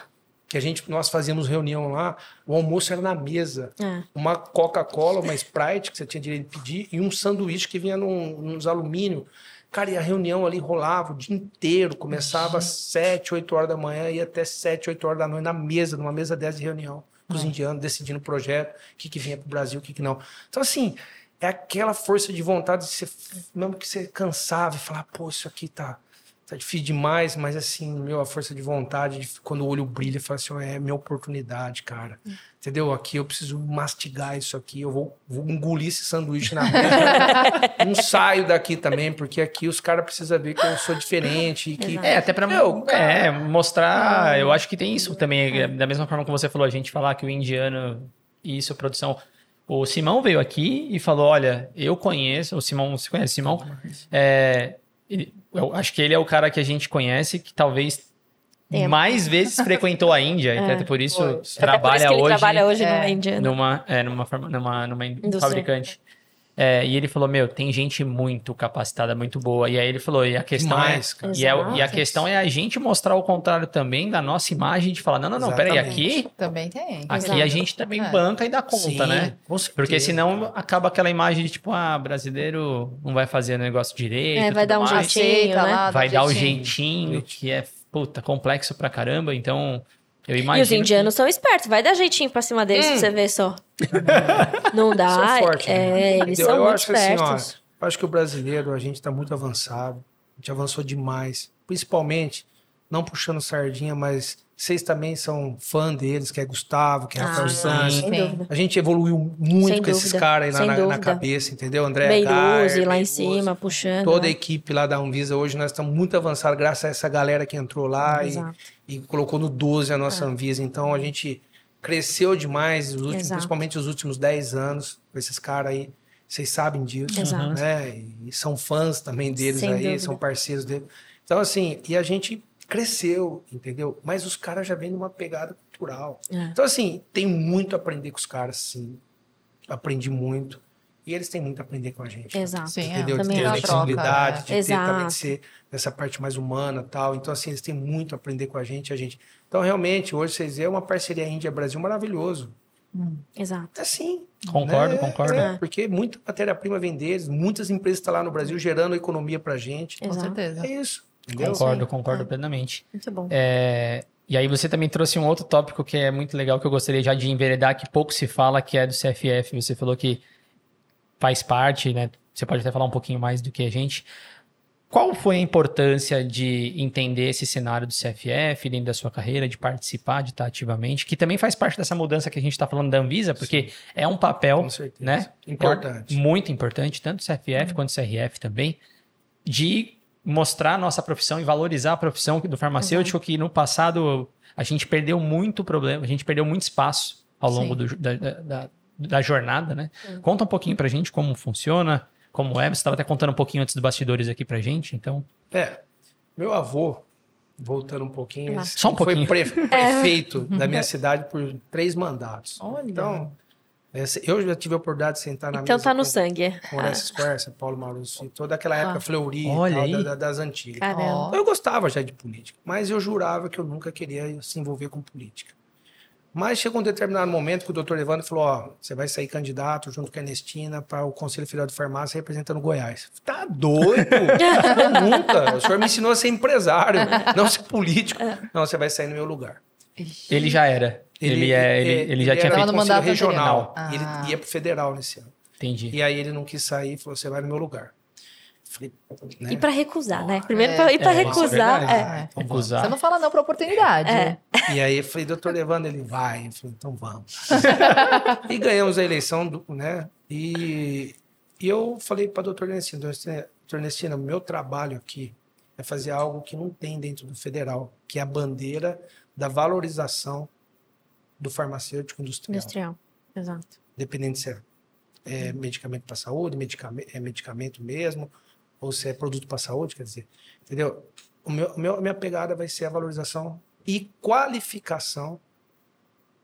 que a gente, nós fazíamos reunião lá, o almoço era na mesa. É. Uma Coca-Cola, uma Sprite, que você tinha direito de pedir, e um sanduíche que vinha num, nos alumínio. Cara, e a reunião ali rolava o dia inteiro, começava às 7, 8 horas da manhã e ia até 7, 8 horas da noite na mesa, numa mesa dessa de reunião, com os indianos decidindo o projeto, o que, que vinha pro Brasil, o que, que não. Então, assim, é aquela força de vontade de você, mesmo que você cansava e falar, pô, isso aqui tá, tá difícil demais, mas assim, meu, a força de vontade, de- quando o olho brilha, fala assim, é minha oportunidade, cara. Entendeu? Aqui eu preciso mastigar isso aqui, eu vou, vou engolir esse sanduíche na mesa. Não saio daqui também, porque aqui os caras precisam ver que eu sou diferente e que Exato. É, até pra Meu, é, mostrar. Eu acho que tem isso também. é, Da mesma forma que você falou, a gente falar que o indiano. Isso, produção. O Simão veio aqui e falou: Olha, eu conheço. O Simão, você conhece o Simão? É, ele- eu acho que ele é o cara que a gente conhece que talvez Tem. mais vezes frequentou a Índia. É. Até por isso Foi. Até por isso trabalha que ele hoje trabalha hoje É. numa indiana. numa, é, numa, numa, numa Indústria. fabricante. É, e ele falou, meu, tem gente muito capacitada, muito boa. E aí ele falou, e a questão Demais, é... E, é- e a questão é a gente mostrar o contrário também da nossa imagem de falar, não, não, não, peraí, aqui, Também tem. aqui Exato. a gente também É. banca e dá conta, Sim, né? certeza, Porque senão cara. acaba aquela imagem de tipo, ah, brasileiro não vai fazer o negócio direito. É, vai dar um mais, jeitinho, né? Vai dar o jeitinho. jeitinho, que é, puta, complexo pra caramba. Então, eu E imagino. os indianos são espertos, vai dar jeitinho pra cima deles pra você ver só. Não dá. São fortes, é, né? eles Eu- são eu muito acho assim, ó, espertos. Eu acho que o brasileiro, a gente está muito avançado. A gente avançou demais. Principalmente, não puxando sardinha, mas vocês também são fã deles, que é Gustavo, que é Rafael Ah, Santos. Sim. dúvida. A gente evoluiu muito Sem com esses caras aí na, na cabeça, entendeu? André Gayer, lá em cima, puxando. Toda a né? equipe lá da Anvisa hoje, nós estamos muito avançados, graças a essa galera que entrou lá e, e colocou no 12 a nossa Anvisa. Então a gente cresceu demais, os últimos, principalmente os últimos 10 anos, com esses caras aí. Vocês sabem disso, Exato. né? E são fãs também deles Sem aí, dúvida. são parceiros deles. Então, assim, e a gente cresceu, entendeu? Mas os caras já vêm numa pegada cultural. É. Então, assim, tem muito a aprender com os caras, sim. Aprendi muito. E eles têm muito a aprender com a gente. Exato. Sim, é. Entendeu? De Também ter flexibilidade, Troca, de ter também Exato. de ser dessa parte mais humana e tal. Então, assim, eles têm muito a aprender com a gente, a gente. Então, realmente, hoje vocês veem uma parceria Índia-Brasil maravilhoso. Exato. É sim. Concordo, né? concordo. É, porque muita matéria-prima vem deles, muitas empresas estão lá no Brasil gerando economia pra gente. Com Exato. certeza. É isso. Entendeu? Concordo, Sim. concordo É. plenamente. Muito bom. É, E aí você também trouxe um outro tópico que é muito legal, que eu gostaria já de enveredar, que pouco se fala, que é do CFF. Você falou que faz parte, né? Você pode até falar um pouquinho mais do que a gente. Qual foi a importância de entender esse cenário do CFF dentro da sua carreira, de participar, de estar ativamente, que também faz parte dessa mudança que a gente está falando da Anvisa, porque é um papel, né? Importante. É muito importante, tanto o CFF quanto o CRF também, de mostrar a nossa profissão e valorizar a profissão do farmacêutico, que no passado a gente perdeu muito problema, a gente perdeu muito espaço ao longo do- da, da- da- da jornada, né? Conta um pouquinho pra gente como funciona, como é. Você estava até contando um pouquinho antes dos bastidores aqui pra gente, então. É, meu avô, voltando um pouquinho, Ah. Só um foi pouquinho. pre- prefeito da minha cidade por três mandatos. Olha. Então, eu já tive a oportunidade de sentar na Então mesa tá no com, sangue. com Horácio Square, Paulo e toda aquela época Ah. Fleury Olha tal, aí. da- da- das antigas. Caramba. Eu gostava já de política, mas eu jurava que eu nunca queria se envolver com política. Mas chegou um determinado momento que o doutor Evandro falou: Ó, você vai sair candidato junto com a Ernestina para o Conselho Federal de Farmácia representando Goiás. Tá doido? Eu nunca. O senhor me ensinou a ser empresário, não ser político. Não, você vai sair no meu lugar. Ele já era. Ele, é, ele, ele já tinha feito. Conselho regional. Ah. Ele ia pro federal nesse ano. Entendi. E aí ele não quis sair e falou: você vai no meu lugar. Falei, né? E pra recusar, né? Primeiro É, pra, e pra é, é recusar. verdade. é. É. Recusar. Você não fala não pra oportunidade. É. E aí eu falei, doutor Levando, ele vai. Eu falei, então vamos. e ganhamos a eleição, do- né? E, e eu falei para doutor Ernestina, doutor Ernestina, meu trabalho aqui é fazer algo que não tem dentro do federal, que é a bandeira da valorização do farmacêutico industrial. Industrial. Exato. Dependendo se é, é medicamento para saúde, medicamento, é medicamento mesmo, ou se é produto para saúde, quer dizer, entendeu? O meu, o meu- a minha pegada vai ser a valorização e qualificação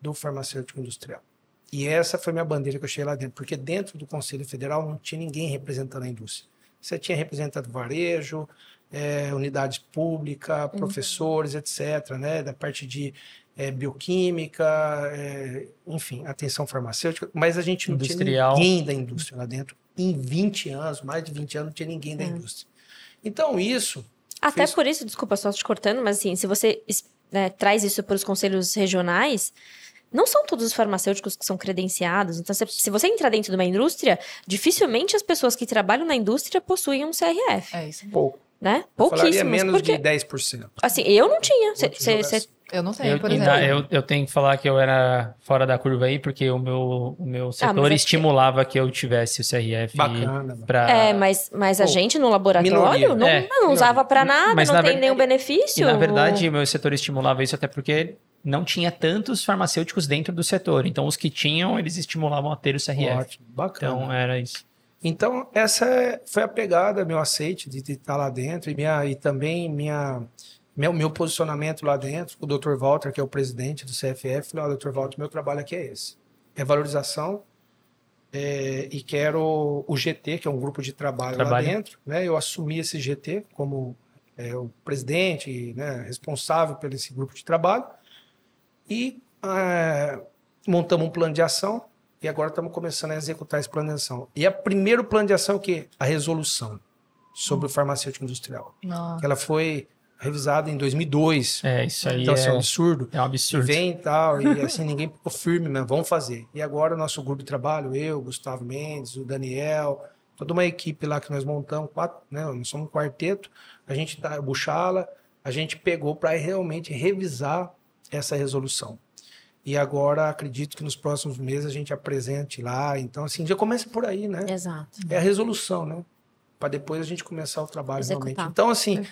do farmacêutico industrial. E essa foi minha bandeira que eu cheguei lá dentro, porque dentro do Conselho Federal não tinha ninguém representando a indústria. Você tinha representado varejo, eh, unidades públicas, professores, etc., né, da parte de eh, bioquímica, eh, enfim, atenção farmacêutica, mas a gente não Industrial. tinha ninguém da indústria lá dentro. Em 20 anos, mais de 20 anos, não tinha ninguém da indústria. Então, isso Até Fiz- por isso, desculpa só te cortando, mas assim, se você né, traz isso para os conselhos regionais, não são todos os farmacêuticos que são credenciados. Então, se, se você entrar dentro de uma indústria, dificilmente as pessoas que trabalham na indústria possuem um CRF, É isso. pouco. né? Eu falaria Pouquíssimos. menos Porque, de 10%. assim, eu não tinha. Cê- Eu não tenho, Eu, por exemplo. eu, eu tenho que falar que eu era fora da curva aí, porque o meu, o meu setor mas é que- estimulava que eu tivesse o CRF Bacana. para É, mas, mas a Pô, gente no laboratório não, É, não usava para nada, Mas não na tem ver- nenhum E benefício. na verdade, o meu setor estimulava isso até porque não tinha tantos farmacêuticos dentro do setor. Então, os que tinham, eles estimulavam a ter o CRF. Ótimo, bacana. Então, era isso. Então, essa é- foi a pegada, meu aceite de de estar lá dentro e, minha, e também minha, meu, meu posicionamento lá dentro. O Dr. Walter, que é o presidente do CFF, falou: "Ó, Dr. Walter, meu trabalho aqui é esse: é valorização. é, e quero o GT, que é um grupo de trabalho, Trabalho. lá dentro. Né? Eu assumi esse GT como é, o presidente, né, responsável por esse grupo de trabalho. E ah, montamos um plano de ação e agora estamos começando a executar esse plano de ação. E o primeiro plano de ação é o quê? A resolução sobre o farmacêutico industrial. Nossa. Ela foi revisada em 2002. É, isso aí então, assim, é um é, absurdo. é um E absurdo. vem e tal, e assim, ninguém ficou firme, mas vamos fazer. E agora o nosso grupo de trabalho, eu, Gustavo Mendes, o Daniel, toda uma equipe lá que nós montamos, quatro, né? Nós somos um quarteto, a gente tá, Buchala, a gente pegou para realmente revisar essa resolução. E agora acredito que nos próximos meses a gente apresente lá. Então, assim, já começa por aí, né? Exato. É a resolução, né? Para depois a gente começar o trabalho Executar. realmente. Então, assim,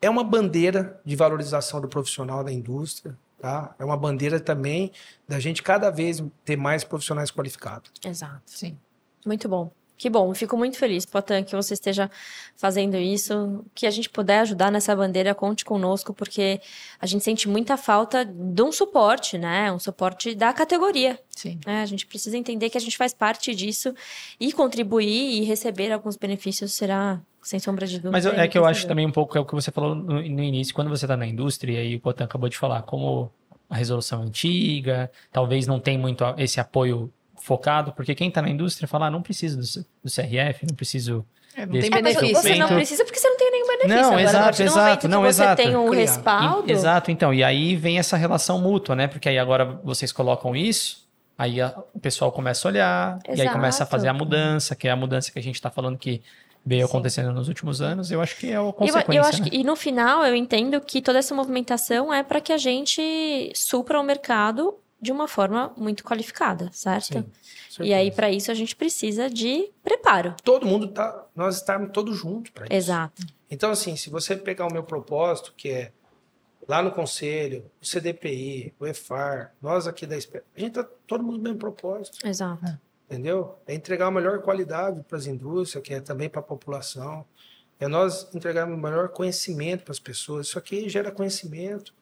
é uma bandeira de valorização do profissional da indústria, tá? É uma bandeira também da gente cada vez ter mais profissionais qualificados. Exato. Sim. Muito bom. Que bom, fico muito feliz, Potan, que você esteja fazendo isso. Que a gente puder ajudar nessa bandeira, conte conosco, porque a gente sente muita falta de um suporte, né? Um suporte da categoria. Sim. né? A gente precisa entender que a gente faz parte disso e contribuir e receber alguns benefícios será, sem sombra de dúvida. Mas eu- é que eu acho também um pouco é o que você falou no, no início, quando você está na indústria, e o Potan acabou de falar, como a resolução é antiga, talvez não tem muito esse apoio focado, porque quem está na indústria fala, ah, não preciso do, do CRF, não preciso É, não Desse- tem É, mas benefício. você não precisa porque você não tem nenhum benefício. Não, Agora, a exato, exato, não, você exato. tem um respaldo. E- Exato, então. E aí vem essa relação mútua, né? Porque aí agora vocês colocam isso, aí a- o pessoal começa a olhar, e aí começa a Exato. fazer a mudança, que é a mudança que a gente está falando que veio Sim. acontecendo nos últimos anos. Eu acho que é a E eu, consequência. eu acho né? que, e no final, eu entendo que toda essa movimentação é para que a gente supra o mercado de uma forma muito qualificada, certo? Sim, E aí, para isso, a gente precisa de preparo. todo mundo tá, nós estarmos todos juntos para isso. Exato. Então, assim, se você pegar o meu propósito, que é lá no conselho, o CDPI, o EFAR, nós aqui da a gente tá todo mundo no mesmo propósito, Exato. Entendeu? É entregar a melhor qualidade para as indústrias, que é também para a população. É nós entregarmos o melhor conhecimento para as pessoas. Isso aqui gera conhecimento.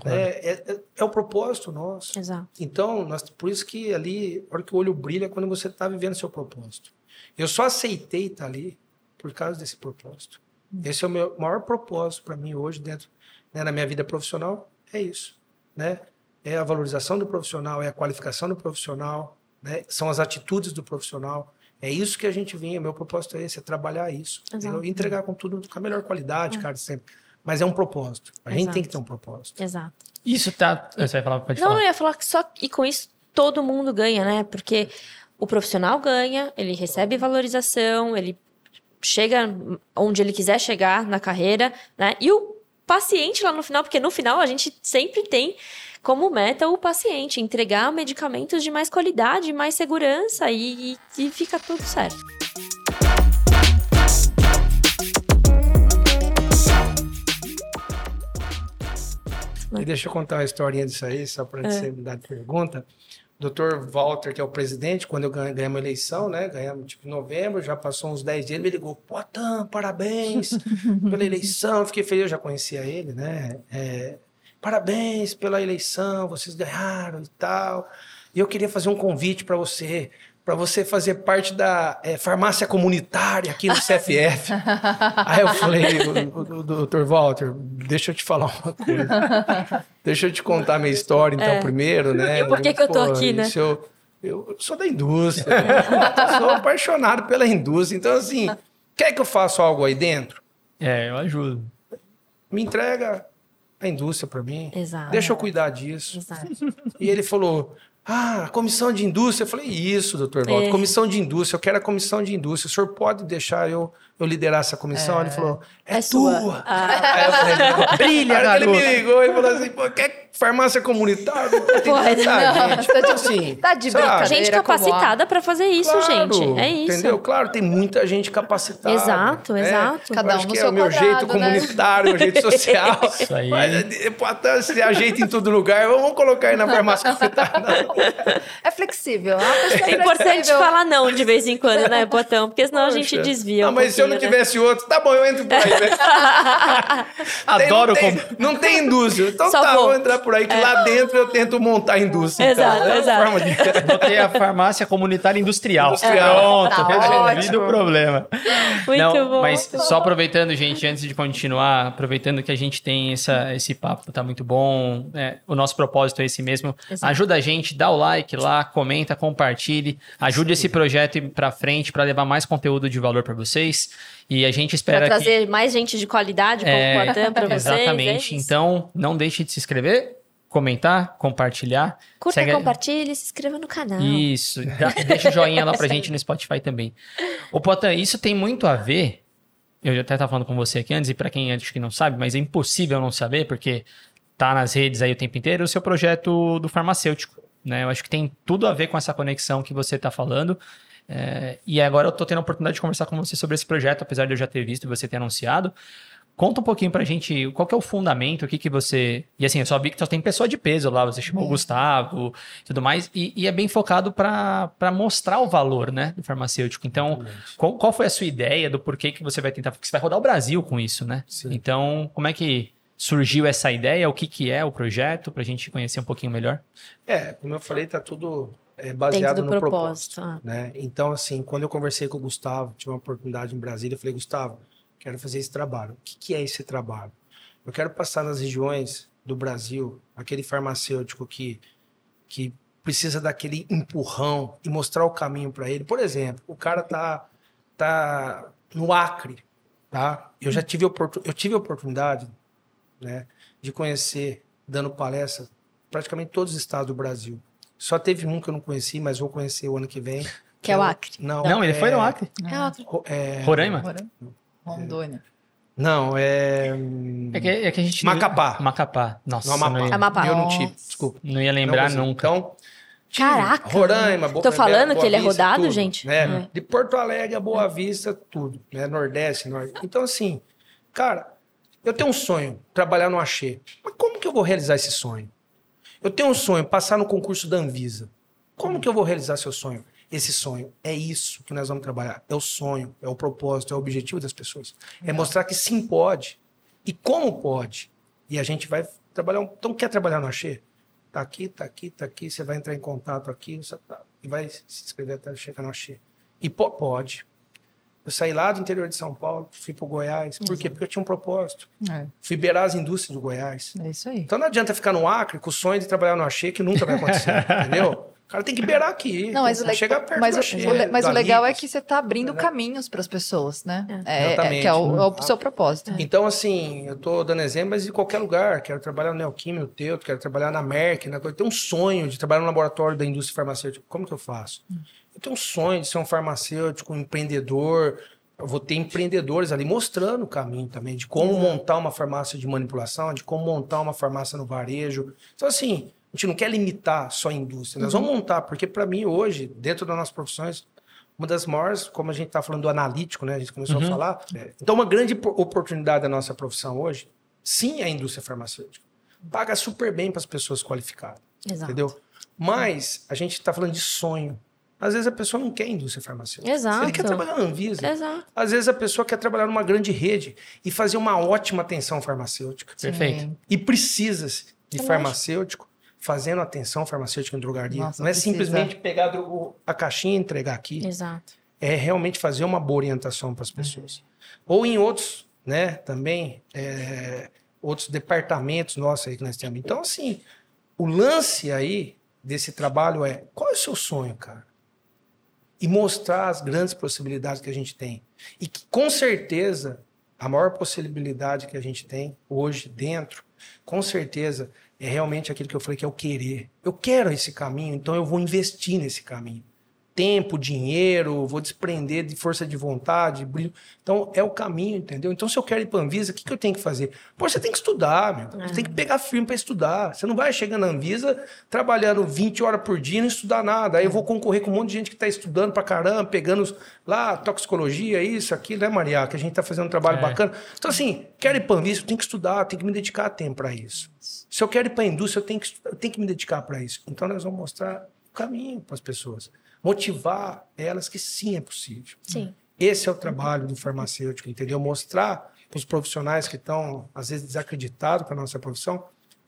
Claro. É, é, é- é o propósito nosso. Exato. Então, nós, por isso que ali, a hora que o olho brilha é quando você está vivendo seu propósito. Eu só aceitei estar ali por causa desse propósito. Esse é o meu maior propósito para mim hoje dentro né, na minha vida profissional é isso, né? É a valorização do profissional, é a qualificação do profissional, né? São as atitudes do profissional. É isso que a gente vinha. Meu propósito é esse, é trabalhar isso, Exato. E entregar com tudo com a melhor qualidade, cara, sempre. Mas é um propósito. A gente Exato. tem que ter um propósito. Exato. Isso tá. Você vai falar, pode Não, falar. eu ia falar que só e com isso todo mundo ganha, né? Porque o profissional ganha, ele recebe valorização, ele chega onde ele quiser chegar na carreira, né? E o paciente lá no final, porque no final a gente sempre tem como meta o paciente entregar medicamentos de mais qualidade, mais segurança e, e, e fica tudo certo. E deixa eu contar uma historinha disso aí, só para você me dar pergunta. O Dr. Walter, que é o presidente, quando eu ganhei, ganhamos a eleição, né? Ganhamos tipo em novembro, já passou uns 10 dias, ele me ligou, Potan, parabéns pela eleição. Fiquei feliz, eu já conhecia ele, né? É, parabéns pela eleição, vocês ganharam e tal. E eu queria fazer um convite para você, para você fazer parte da é, farmácia comunitária aqui no CFF. Aí eu falei, o, o, o doutor Walter, deixa eu te falar uma coisa. Deixa eu te contar minha história, então, primeiro, né? E por que que eu tô aqui, né? Eu, eu sou da indústria, né? eu sou apaixonado pela indústria. Então, assim, quer que eu faça algo aí dentro? É, eu ajudo. Me entrega a indústria para mim. Exato. Deixa eu cuidar disso. Exato. E ele falou: Ah, comissão de indústria. Eu falei: Isso, doutor Walter, É. comissão de indústria. Eu quero a comissão de indústria. O senhor pode deixar eu, eu liderar essa comissão? Ele falou: É, É sua." tua. Ah. Aí eu falei: Brilha, Aí ele me garoto. ligou e falou assim: Pô, quer farmácia comunitária? Tanta não, gente. tá de- assim, tá de brincadeira. Gente capacitada para fazer isso, Claro, gente. É isso. Entendeu? Claro, tem muita gente capacitada. Exato, né? exato. Cada um acho no que é seu o meu quadrado, jeito né? comunitário, meu jeito social. Isso aí. Mas, até se ajeita em todo lugar. Vamos colocar aí na farmácia comunitária. É flexível. É importante flexível. falar não de vez em quando, né, Botão? Porque senão a gente Poxa. desvia. Não, um mas se eu não né? tivesse outro, tá bom, eu entro por aí, né? Adoro tem, não, como. tem, não tem indústria. Então Só tá, vou. vou entrar por aí, que lá dentro eu tento montar a indústria. Exato, então. É exato. forma de- Botei a farmácia comunitária industrial. Industrial. Pronto, Tá resolvido o problema. Muito Não, bom. mas só aproveitando, gente, antes de continuar, aproveitando que a gente tem essa, esse papo, tá muito bom. é, o nosso propósito é esse mesmo. Exato. Ajuda a gente, dá o like lá, comenta, compartilhe, ajude esse projeto pra frente para levar mais conteúdo de valor para vocês. E a gente Pra espera que trazer mais gente de qualidade como É, o Poitin pra vocês. Exatamente. é então, não deixe de se inscrever, comentar, compartilhar. Curta, Segue- compartilhe, se inscreva no canal. Isso. Deixa o joinha lá pra gente no Spotify também. Ô, Potan, isso tem muito a ver. Eu já até estava falando com você aqui antes, e para quem acho que não sabe, mas é impossível não saber, porque tá nas redes aí o tempo inteiro, o seu projeto do farmacêutico. Né? Eu acho que tem tudo a ver com essa conexão que você está falando. É, e agora eu tô tendo a oportunidade de conversar com você sobre esse projeto, apesar de eu já ter visto e você ter anunciado. Conta um pouquinho pra gente qual é o fundamento, o que que você... E assim, eu só vi que só tem pessoa de peso lá, você chamou o Gustavo e tudo mais, e, e é bem focado pra mostrar o valor, né, do farmacêutico. Então, qual, qual foi a sua ideia do porquê que você vai tentar... Porque você vai rodar o Brasil com isso, né? Sim. Então, como é que surgiu essa ideia? O que que é o projeto, pra gente conhecer um pouquinho melhor? É, como eu falei, tá tudo é, baseado do no propósito. propósito. ah. né? Então, assim, quando eu conversei com o Gustavo, tive uma oportunidade em Brasília, eu falei, Gustavo, quero fazer esse trabalho. O que, que é esse trabalho? Eu quero passar nas regiões do Brasil, aquele farmacêutico que, que precisa daquele empurrão e mostrar o caminho para ele. Por exemplo, o cara tá, tá no Acre, tá? Eu já tive, oportun... eu tive a oportunidade né, de conhecer, dando palestra, praticamente todos os estados do Brasil. Só teve um que eu não conheci, mas vou conhecer o ano que vem. Que é o Acre. Não, Não, ele é- foi no Acre. É o Acre. Ro- é- Roraima? Rondônia. Não, é. É que, é que a gente... Macapá. Macapá. Nossa, No Amapá. Não, ia, Amapá. Eu não tive, desculpa. não ia lembrar Não, nunca. Então, tive Caraca. Roraima, Bo- Tô falando Boa que ele é Vista, rodado, tudo, gente? né? É. De Porto Alegre a Boa Vista, tudo. Né? Nordeste, Norte. Então, assim, cara, eu tenho um sonho, trabalhar no Axê. Mas como que eu vou realizar esse sonho? Eu tenho um sonho, passar no concurso da Anvisa. Como que eu vou realizar seu sonho? Esse sonho. É isso que nós vamos trabalhar. É o sonho, é o propósito, é o objetivo das pessoas. É mostrar que sim pode. E como pode. E a gente vai trabalhar. um- Então, quer trabalhar no Axê? Tá aqui, tá aqui, tá aqui. Você vai entrar em contato aqui você tá- e vai se inscrever até chegar no Axê. E po- pode. Eu saí lá do interior de São Paulo, fui pro Goiás. Por quê? Porque eu tinha um propósito. É, Fui beirar as indústrias do Goiás. é isso aí. Então não adianta ficar no Acre com o sonho de trabalhar no Axê, que nunca vai acontecer, entendeu? O cara tem que beirar aqui. Não, mas o, tem que chegar le... perto mas o, Axê, o le- mas o legal é que você está abrindo Né? caminhos para as pessoas, né? É, é, Exatamente. que é o, é o seu propósito. Então, assim, eu tô dando exemplo, mas em qualquer lugar. Quero trabalhar no Neoquímio, Teuto, quero trabalhar na Merck, na coisa. Tenho um sonho de trabalhar no laboratório da indústria farmacêutica. Como que eu faço? Eu tenho um sonho de ser um farmacêutico, um empreendedor. Eu vou ter empreendedores ali mostrando o caminho também, de como montar uma farmácia de manipulação, de como montar uma farmácia no varejo. Então, assim, a gente não quer limitar só a indústria. Nós vamos montar, porque para mim, hoje, dentro das nossas profissões, uma das maiores, como a gente está falando do analítico, né? A gente começou a falar. é, Então, uma grande po- oportunidade da nossa profissão hoje, sim, é a indústria farmacêutica. Paga super bem para as pessoas qualificadas, Exato. entendeu? Mas a gente está falando de sonho. Às vezes a pessoa não quer indústria farmacêutica. Exato. Ele quer trabalhar na Anvisa. Exato. Às vezes a pessoa quer trabalhar numa grande rede e fazer uma ótima atenção farmacêutica. Perfeito. E precisa de lógico. farmacêutico fazendo atenção farmacêutica em drogaria. Nossa, não é precisa. simplesmente pegar a caixinha e entregar aqui Exato. é realmente fazer uma boa orientação para as pessoas. Ou em outros, né, também, é, outros departamentos nossos aí que nós temos. Então, assim, o lance aí desse trabalho é, qual é o seu sonho, cara? E mostrar as grandes possibilidades que a gente tem. E que, com certeza, a maior possibilidade que a gente tem hoje dentro, com certeza, é realmente aquilo que eu falei que é o querer. Eu quero esse caminho, então eu vou investir nesse caminho tempo, dinheiro, vou desprender de força de vontade, brilho. Então, é o caminho, entendeu? Então, se eu quero ir para a Anvisa, o que, que eu tenho que fazer? Pô, você tem que estudar, meu. Você tem que pegar firme para estudar. Você não vai chegar na Anvisa trabalhando 20 horas por dia e não estudar nada. Aí eu vou concorrer com um monte de gente que está estudando para caramba, pegando lá toxicologia, isso, aquilo, né, Maria? Que a gente está fazendo um trabalho É. bacana. Então, assim, quero ir para a Anvisa, eu tenho que estudar, tenho que me dedicar tempo para isso. Se eu quero ir para a indústria, eu tenho que, eu tenho que me dedicar para isso. Então, nós vamos mostrar o caminho para as pessoas. Motivar elas que sim é possível. Sim. Esse é o trabalho do farmacêutico, entendeu? Mostrar para os profissionais que estão, às vezes, desacreditados com a nossa profissão,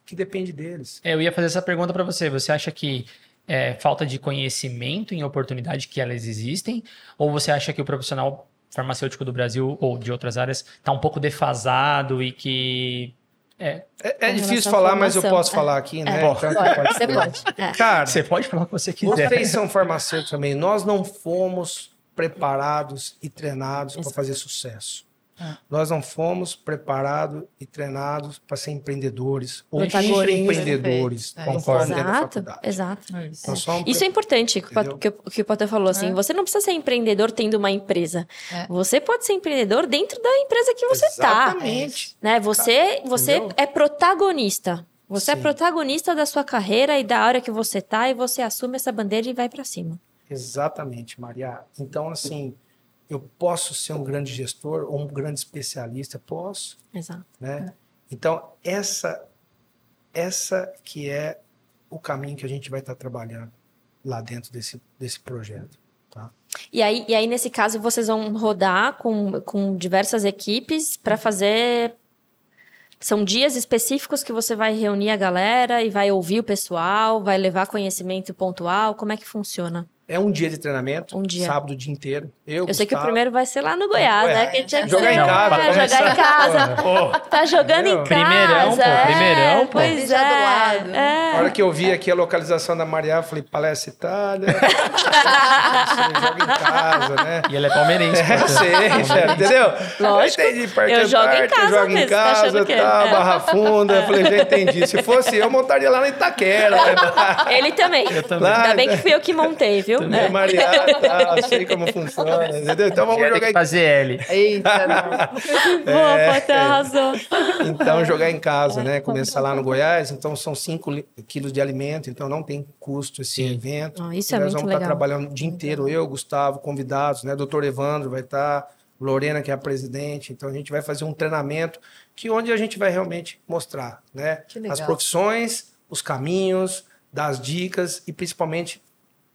que depende deles. É, Eu ia fazer essa pergunta para você. Você acha que é falta de conhecimento em oportunidade que elas existem? Ou você acha que o profissional farmacêutico do Brasil ou de outras áreas está um pouco defasado e que. É, É, é difícil falar, mas eu posso é. falar aqui, né? É. Então, Pode, você falar. pode. É. Cara, você pode falar o que você quiser. vocês são farmacêuticos também. Nós não fomos preparados e treinados para fazer sucesso. Ah. Nós não fomos preparados e treinados para ser empreendedores ou empreendedores. É. conforme da Exato, faculdade. exato. É isso. Isso é importante, que o que, o- que o Potter falou assim, É. você não precisa ser empreendedor tendo uma empresa. É. Você pode ser empreendedor dentro da empresa que você está. Exatamente. Né? Você, você Entendeu? é protagonista. Você é Sim. protagonista da sua carreira e da área que você tá e você assume essa bandeira e vai para cima. Exatamente, Maria. Então, assim, eu posso ser um grande gestor ou um grande especialista? Posso, Exato. né? Então, essa, essa que é o caminho que a gente vai estar trabalhando lá dentro desse, desse projeto. Tá? E aí, e aí, nesse caso, vocês vão rodar com, com diversas equipes para fazer. São dias específicos que você vai reunir a galera e vai ouvir o pessoal, vai levar conhecimento pontual. Como é que funciona? É um dia de treinamento, Um dia. sábado o dia inteiro. Eu, Eu sei que o primeiro vai ser lá no Goiás, né? Que tinha que Jogar em casa, É, pra jogar em casa. Pô, Tá jogando em Entendeu? casa. Primeirão, pô, é, primeirão, pô. Pois Já do é. lado, é. hora que eu vi aqui a localização da Maria, eu falei, Palestra Itália. Você joga em casa, né? E ele é palmeirense. É, sei, sério, entendeu? Lógico. Eu entendi, Parque Eu jogo em casa joga em tá casa, que- tá, é. Barra Funda. Eu falei, já entendi. Se fosse eu, montaria lá na Itaquera. Né? Ele também. também. Ainda bem que fui eu que montei, viu? É. É. Maria, tá, sei como funciona, entendeu? Então vamos jogar em fazer L. Eita, não. Boa, É. Potter, arrasou. Então, jogar em casa, né? Começar lá no Goiás, então são 5 quilos de alimento, então não tem custo esse Sim. evento. Ah, isso E é nós muito vamos estar legal. trabalhando o dia inteiro, eu, Gustavo, convidados, né? Doutor Evandro vai estar, Lorena, que é a presidente. Então, a gente vai fazer um treinamento que onde a gente vai realmente mostrar, né? Legal. As profissões, os caminhos, dar as dicas e principalmente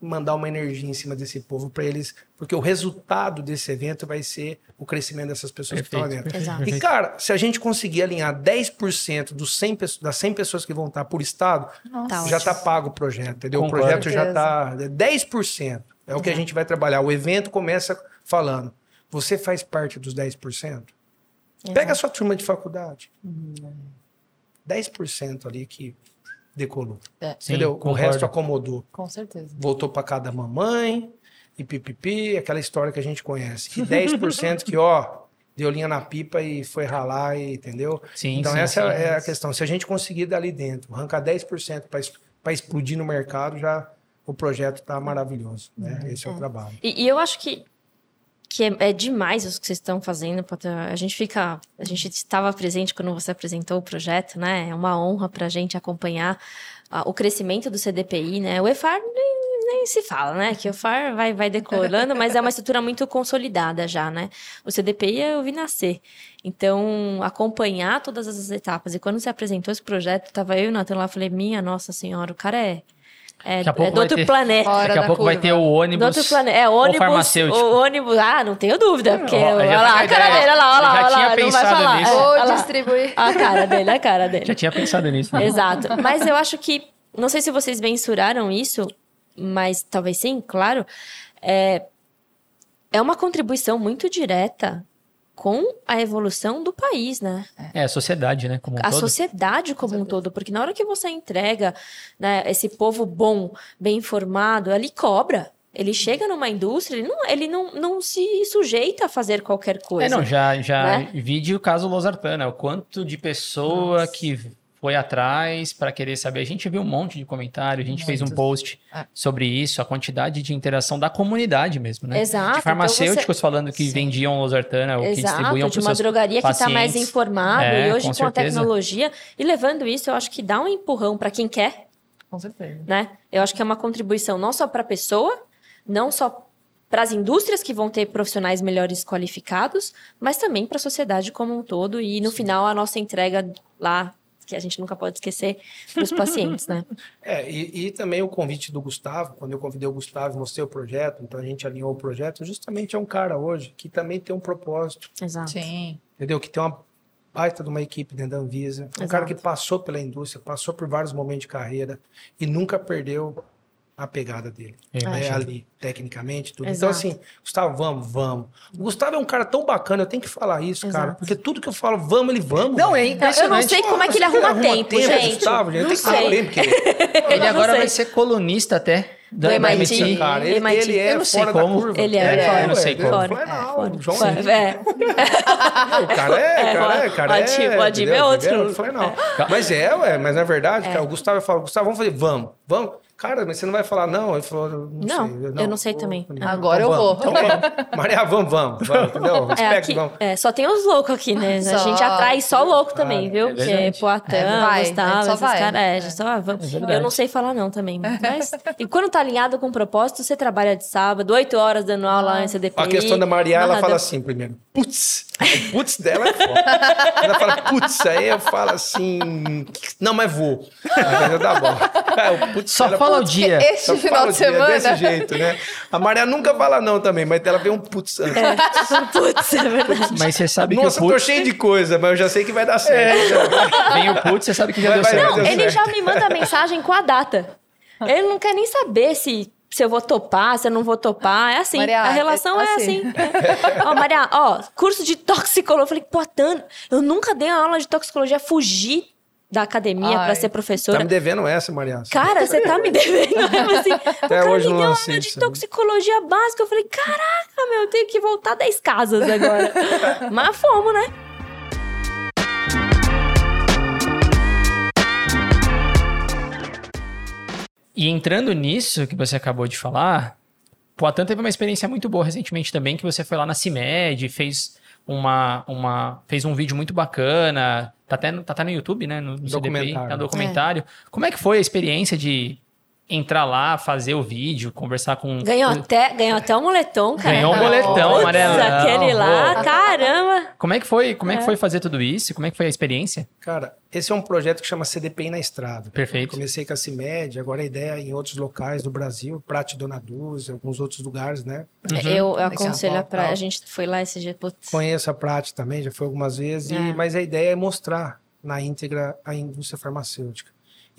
mandar uma energia em cima desse povo para eles, porque o resultado desse evento vai ser o crescimento dessas pessoas que estão lá Perfeito, dentro. Exato. E, cara, se a gente conseguir alinhar 10% dos 100, pesso- das 100 pessoas que vão estar por estado, Tá já está pago o projeto, entendeu? Concordo. O projeto já está... 10% é o que a gente vai trabalhar. O evento começa falando, você faz parte dos 10%? Pega a sua turma de faculdade. 10% ali que decolou. É, Sim, entendeu? O concordo. resto acomodou. com certeza. Voltou para cada mamãe e pipipi, aquela história que a gente conhece. E 10% que, ó, deu linha na pipa e foi ralar, e, entendeu? Sim, então, sim, essa sim. é a questão. Se a gente conseguir dali dentro, arrancar 10% para explodir no mercado, já o projeto está maravilhoso. Né? Esse é o trabalho. E, e eu acho que, que é, é demais o que vocês estão fazendo. A gente fica. A gente estava presente quando você apresentou o projeto, né? É uma honra para a gente acompanhar o crescimento do CDPI, né? O EFAR nem, nem se fala, né? Que o EFAR vai, vai decolando, mas é uma estrutura muito consolidada já, né? O CDPI eu vi nascer. Então, acompanhar todas as etapas. E quando você apresentou esse projeto, tava eu e o Natan lá, falei, minha nossa senhora, o cara é. É, Daqui a é pouco do vai outro ter- planeta. Fora Daqui a da pouco vai curva. ter o Do ônibus. outro planeta. É, ônibus. farmacêutico. O ônibus. Ah, não tenho dúvida. Porque, olha lá, a cara ideia. dele, olha lá, olha lá. Já olha tinha lá, vai pensado falar. nisso. É, Vou distribuir. A cara dele, a cara dele. Já tinha pensado nisso. né? Exato. Mas eu acho que. Não sei se vocês mensuraram isso, mas talvez sim, claro. É, é uma contribuição muito direta com a evolução do país, né? É, a sociedade, né? Como um a todo. sociedade como um todo, porque na hora que você entrega né, esse povo bom, bem informado, ele cobra. Ele chega numa indústria, ele não, ele não, não se sujeita a fazer qualquer coisa. É, não, já, já né? vide o caso Losartana, o quanto de pessoa que foi atrás para querer saber. A gente viu um monte de comentário, a gente fez um Muitos. post É. sobre isso, a quantidade de interação da comunidade mesmo, né? Exato, De farmacêuticos então falando que vendiam Losartana ou que distribuíam Exato, de para uma drogaria que está mais pacientes. informado É, e hoje com com, a tecnologia e levando isso, eu acho que dá um empurrão para quem quer, Com certeza. né? Eu acho que é uma contribuição não só para a pessoa, não só para as indústrias que vão ter profissionais melhores qualificados, mas também para a sociedade como um todo e no final a nossa entrega lá que a gente nunca pode esquecer dos pacientes, né? É, e, e também o convite do Gustavo, quando eu convidei o Gustavo mostrei o projeto, então a gente alinhou o projeto, justamente é um cara hoje que também tem um propósito, Exato. Sim. entendeu? Que tem uma baita de uma equipe dentro da Anvisa, um Exato. cara que passou pela indústria, passou por vários momentos de carreira e nunca perdeu a pegada dele. Eu né, ali, tecnicamente, tudo. Exato. Então, assim, Gustavo, vamos, vamos. O Gustavo é um cara tão bacana, eu tenho que falar isso, cara, Exato. porque tudo que eu falo, vamos, ele vamos. Não, é impressionante. Eu não sei como é que ele arruma tempo, gente. Gustavo, gente. Não que sei. porque Ele Eu não agora vai ser colunista até Do da MIT. MIT. cara, ele, MIT. ele é Eu não sei como. curva. Ele é, É, fora. eu não sei é, como. Fora, Fora. o João Fora. É. O cara é, cara é, cara O é. O Adim é outro. Eu falei, não. Mas é, ué, mas na verdade, cara, o Gustavo fala, Gustavo, vamos fazer, vamos, vamos. Cara, mas você não vai falar não? Ele falou, não, Não, sei. eu não sei também. falei, Agora então eu vou. Então vamos. Maria, vamos, vamos, vamos, entendeu? É, Respeito, aqui, vamos. é, só tem os loucos aqui, né? A Só. gente atrai só louco também, Ah, viu? é Porque. Poatã, É, Gustavo, a esses caras, é, já só vamos. verdade. eu não sei falar não também. Mas, e quando tá alinhado com o propósito, você trabalha de sábado, 8 horas dando aula lá em CDPI. A questão da Maria, ela fala assim primeiro, putz. O putz dela é foda. ela fala, putz, aí eu falo assim, não, mas vou. Mas tá bom. É, o putz Só fala o dia. Esse Só final de o dia, semana. Desse jeito, né? A Maria nunca fala não também, mas ela vê um putz antes. Putz, é verdade. Mas você sabe Nossa, que o tô putz, cheio de coisa, mas eu já sei que vai dar certo. vem o putz, você sabe que já Vai, deu vai, certo. Não, deu ele certo. já me manda mensagem com a data. Ele não quer nem saber se, se eu vou topar, se eu não vou topar. É assim. Maria, a relação é é assim. assim. É. Ó, Maria, ó, curso de toxicologia. Eu falei, pô, Tano, eu nunca dei uma aula de toxicologia, fugi da academia pra ser Tá professora. me devendo essa, Mariana. Cara, você tá me devendo. assim, o cara hoje me não deu lancei aula de isso. toxicologia básica. Eu falei, caraca, meu, eu tenho que voltar 10 casas agora. Mas fomos, né? E entrando nisso que você acabou de falar, Poatan teve uma experiência muito boa recentemente também, que você foi lá na CIMED, fez uma, uma fez um vídeo muito bacana, tá até, no- tá até no YouTube, né, no, no CDPI, Documentário. tá no documentário. Como é que foi a experiência de entrar lá, fazer o vídeo, conversar com... Ganhou até, ganhou até um moletom, cara. Ganhou um moletão Putz, amarelão. Aquele lá, Pô. caramba. Como é que foi? Como é que foi fazer tudo isso? Como é que foi a experiência? Cara, esse é um projeto que chama CDPI na Estrada. Perfeito. Comecei com a CIMED, agora a ideia é em outros locais do Brasil, Prate Dona Dulce, alguns outros lugares, né? Eu, eu aconselho Legal. pra. A gente foi lá esse dia. Putz. Conheço a Prate também, já foi algumas vezes, e- É. mas a ideia é mostrar na íntegra a indústria farmacêutica.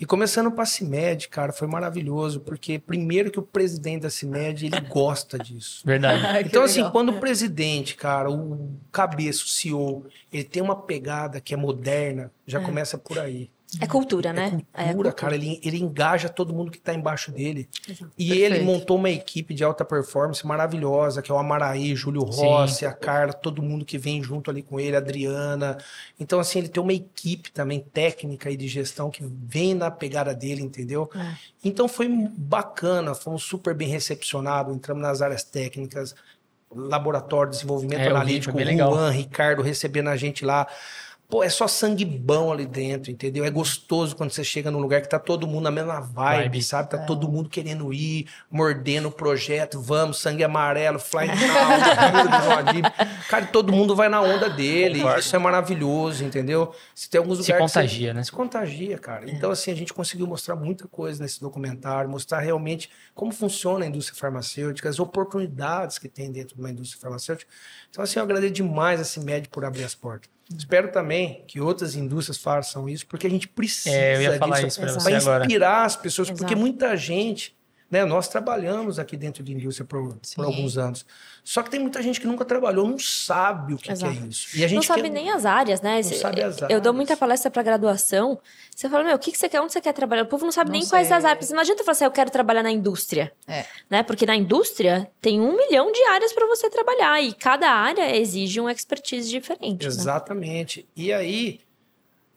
E começando com a CIMED, cara, foi maravilhoso, porque primeiro que o presidente da CIMED, ele gosta disso. Verdade. Que Então, assim, quando o presidente, cara, o cabeça, o CEO, ele tem uma pegada que é moderna, já começa por aí. É cultura, né? É cultura, cara. Ele, ele engaja todo mundo que tá embaixo dele. E Perfeito. ele montou uma equipe de alta performance maravilhosa, que é o Amaraí, Júlio Rossi, a Carla, todo mundo que vem junto ali com ele, a Adriana. Então, assim, ele tem uma equipe também técnica e de gestão que vem na pegada dele, entendeu? É. Então foi bacana, fomos super bem recepcionados, entramos nas áreas técnicas, laboratório de desenvolvimento É, vi, analítico, bem legal. Juan, Ricardo recebendo a gente lá. Pô, é só sangue bom ali dentro, entendeu? É gostoso quando você chega num lugar que tá todo mundo na mesma vibe, Vibe. sabe? Tá todo mundo querendo ir, mordendo o projeto, vamos, sangue amarelo, fly now, Cara, todo mundo vai na onda dele. Concordo. Isso é maravilhoso, entendeu? Se tem alguns Se lugares que você- contagia, né? se contagia, cara. Então, assim, a gente conseguiu mostrar muita coisa nesse documentário, mostrar realmente como funciona a indústria farmacêutica, as oportunidades que tem dentro de uma indústria farmacêutica. Então, assim, eu agradeço demais a CIMED por abrir as portas. Espero também que outras indústrias façam isso, porque a gente precisa É, eu ia falar disso agora. inspirar as pessoas, porque Exato. muita gente, né, nós trabalhamos aqui dentro de indústria por, por alguns anos. Só que tem muita gente que nunca trabalhou, não sabe o que, que é isso. E a gente não sabe quer- nem as áreas, né? Não sabe as Eu dou áreas. muita palestra pra graduação. Você fala, meu, o que, que você quer? Onde você quer trabalhar? O povo não sabe Não nem quais sei. as áreas. Não adianta falar assim, eu quero trabalhar na indústria. É. Né? Porque na indústria tem um milhão de áreas pra você trabalhar. E cada área exige um expertise diferente. Né? Exatamente. E aí,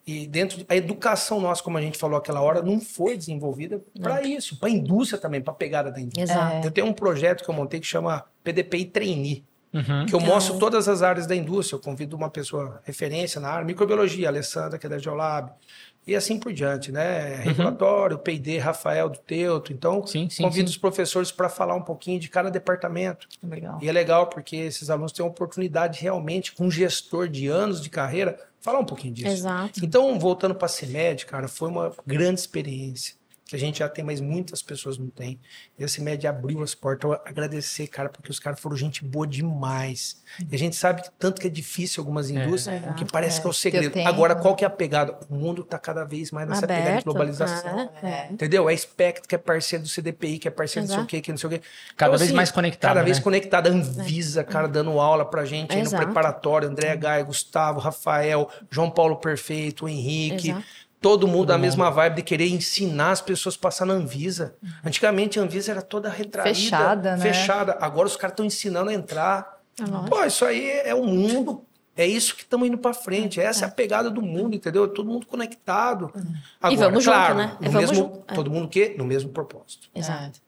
e dentro de- a educação nossa, como a gente falou aquela hora, não foi desenvolvida para isso, para a indústria também, para a pegada da indústria. Exato. Eu tenho um projeto que eu montei que chama PDPI Trainee, Uhum. que eu mostro todas as áreas da indústria. Eu convido uma pessoa referência na área, microbiologia, a Alessandra, que é da Geolab, e assim por diante, né? Regulatório, P&D, Rafael do Teuto. Então, Sim, sim, convido sim. os professores para falar um pouquinho de cada departamento. Legal. E é legal porque esses alunos têm a oportunidade realmente, com um gestor de anos de carreira, falar um pouquinho disso. Exato. Então, voltando para a CIMED, cara, foi uma grande experiência. Que a gente já tem, mas muitas pessoas não têm. E a CIMED abriu as portas. Eu agradecer, cara, porque os caras foram gente boa demais. E a gente sabe que tanto que é difícil algumas indústrias, É. o que parece É, que é o segredo. tenho. Agora, qual que é a pegada? O mundo está cada vez mais nessa pegada de Aberto. globalização. É, é. Entendeu? É Spectre, que é parceiro do CDPI, que é parceiro do não sei o Exato. quê, que não sei o quê. Cada vez mais conectado, Cada vez né? conectada. Anvisa, cara, dando aula pra gente aí no Exato. preparatório. André Gaia, Gustavo, Rafael, João Paulo Perfeito, Henrique. Exato. Todo mundo da mesma vibe de querer ensinar as pessoas a passar na Anvisa. Antigamente a Anvisa era toda retraída. Fechada, né? Fechada. Agora os caras estão ensinando a entrar. lógico. Pô, isso aí é o mundo. É isso que estamos indo pra frente. Essa é a pegada do mundo, entendeu? Todo mundo conectado. Agora, vamos junto, claro, né? E no vamos mesmo, junto. É. Todo mundo o quê? No mesmo propósito Exato.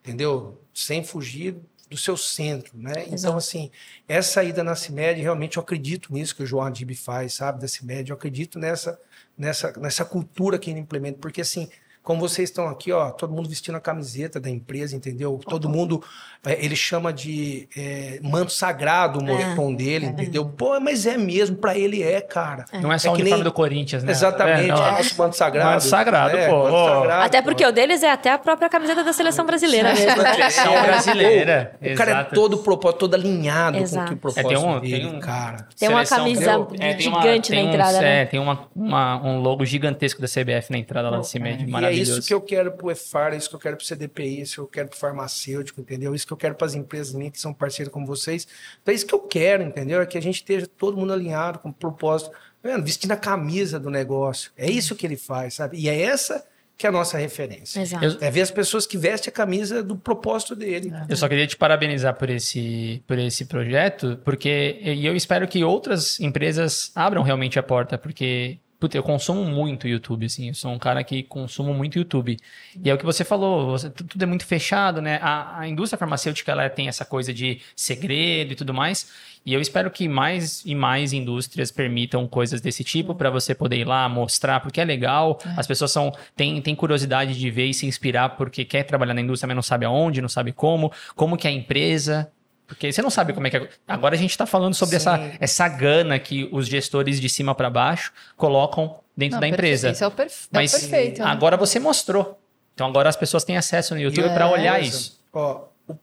entendeu? Sem fugir do seu centro, né? Então, Exato. assim, essa ida na CIMED, realmente eu acredito nisso que o João Adib faz, sabe, da CIMED, eu acredito nessa, nessa, nessa cultura que ele implementa, porque assim, como vocês estão aqui, ó, todo mundo vestindo a camiseta da empresa, entendeu? Todo mundo, é, ele chama de é, manto sagrado o moletom dele, entendeu? Pô, mas é mesmo, pra ele é, cara. Não é só o que uniforme nem- do Corinthians, né? Exatamente, É, é nosso manto sagrado. Manto sagrado, é, pô. manto sagrado, Até pô. porque o deles é até a própria camiseta da seleção brasileira mesmo. Seleção brasileira. O cara é todo propósito, todo alinhado Exato. com o que o É, propósito tem um- dele, tem um- cara. Tem uma camisa? É, tem uma- gigante tem na entrada, né? É, tem uma, uma- um logo gigantesco da CBF na entrada lá do CIMED, E é maravilhoso. Isso que eu quero pro EFAR, é isso que eu quero pro CDPI, isso que eu quero pro farmacêutico, entendeu? Isso que eu quero para as empresas minhas que são parceiras como vocês. Então é isso que eu quero, entendeu? É que a gente esteja todo mundo alinhado com o propósito. Tá vendo? Vestindo a camisa do negócio. É isso que ele faz, sabe? E é essa que é a nossa referência. Exato. É ver as pessoas que vestem a camisa do propósito dele. Eu só queria te parabenizar por esse, por esse projeto, porque e eu espero que outras empresas abram realmente a porta, porque puta, eu consumo muito YouTube, assim, eu sou um cara que consumo muito YouTube. E é o que você falou, você- tu- tudo é muito fechado, né? A, a indústria farmacêutica ela tem essa coisa de segredo e tudo mais. E eu espero que mais e mais indústrias permitam coisas desse tipo para você poder ir lá mostrar, porque é legal. As pessoas são têm, têm curiosidade de ver e se inspirar porque quer trabalhar na indústria, mas não sabe aonde, não sabe como, como que é a empresa. Porque você não sabe como é que é. Agora a gente está falando sobre essa, Sim. essa gana que os gestores de cima para baixo colocam dentro Não, da empresa. Isso é o, perfe- é o Mas perfeito. né? agora você mostrou. Então agora as pessoas têm acesso no YouTube para olhar isso. Ó, o-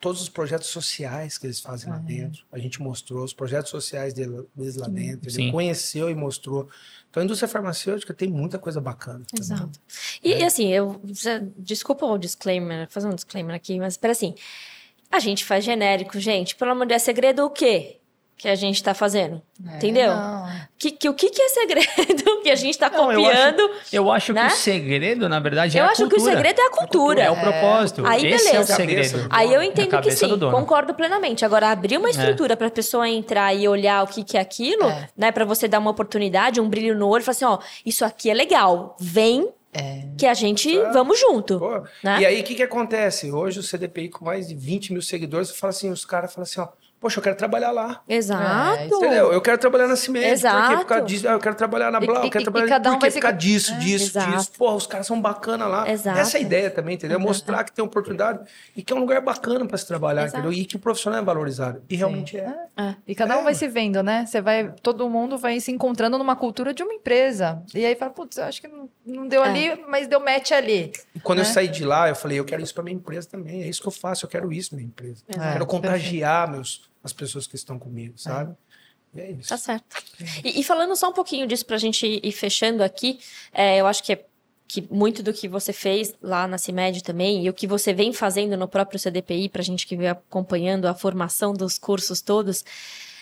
todos os projetos sociais que eles fazem lá dentro, a gente mostrou os projetos sociais dele- deles lá dentro, Sim. ele conheceu e mostrou. Então a indústria farmacêutica tem muita coisa bacana. Exato. E, e assim, eu. Desculpa o disclaimer, fazer um disclaimer aqui, mas para assim. A gente faz genérico, gente. Pelo amor de Deus, é segredo o quê? Que a gente tá fazendo. É, Entendeu? não. Que, que, o que, que é segredo que a gente tá Não, eu copiando? Eu acho Né? que o segredo, na verdade, é Eu a acho que o cultura. segredo é a cultura. É o propósito. Aí, Esse é o beleza. segredo. Aí eu entendo que sim, concordo plenamente. Agora, abrir uma estrutura para a pessoa entrar e olhar o que, que é aquilo, É. né? Para você dar uma oportunidade, um brilho no olho, e falar assim: ó, isso aqui é legal. Vem É. que a gente vamos junto. Né? E aí, o que, que acontece? Hoje, o CDPI, com mais de 20 mil seguidores, fala assim, os caras falam assim, ó, poxa, eu quero trabalhar lá. Exato. É, Entendeu? Eu quero trabalhar na Cimento. Por quê? Exato. Por causa disso. Ah, eu quero trabalhar na E- Blau, e- eu quero e- trabalhar... e cada um Por quê? vai Por se- causa disso, É, disso, exato. disso. Porra, os caras são bacanas lá. Exato. Essa é a ideia também, entendeu? Mostrar que tem oportunidade e que é um lugar bacana para se trabalhar, Exato. entendeu? E que o profissional é valorizado. E realmente é. E cada um vai se vendo, né? Você vai, todo mundo vai se encontrando numa cultura de uma empresa. E aí fala, putz, eu acho que não, deu É. ali, mas deu match ali. E quando eu Né? saí de lá, eu falei, eu quero isso para minha empresa também. É isso que eu faço, eu quero isso na minha empresa. Eu quero contagiar meus, as pessoas que estão comigo, sabe? E é isso. Tá certo. E, e falando só um pouquinho disso pra gente ir fechando aqui, é, eu acho que, é, que muito do que você fez lá na CIMED também e o que você vem fazendo no próprio CDPI, pra gente que vem acompanhando a formação dos cursos todos,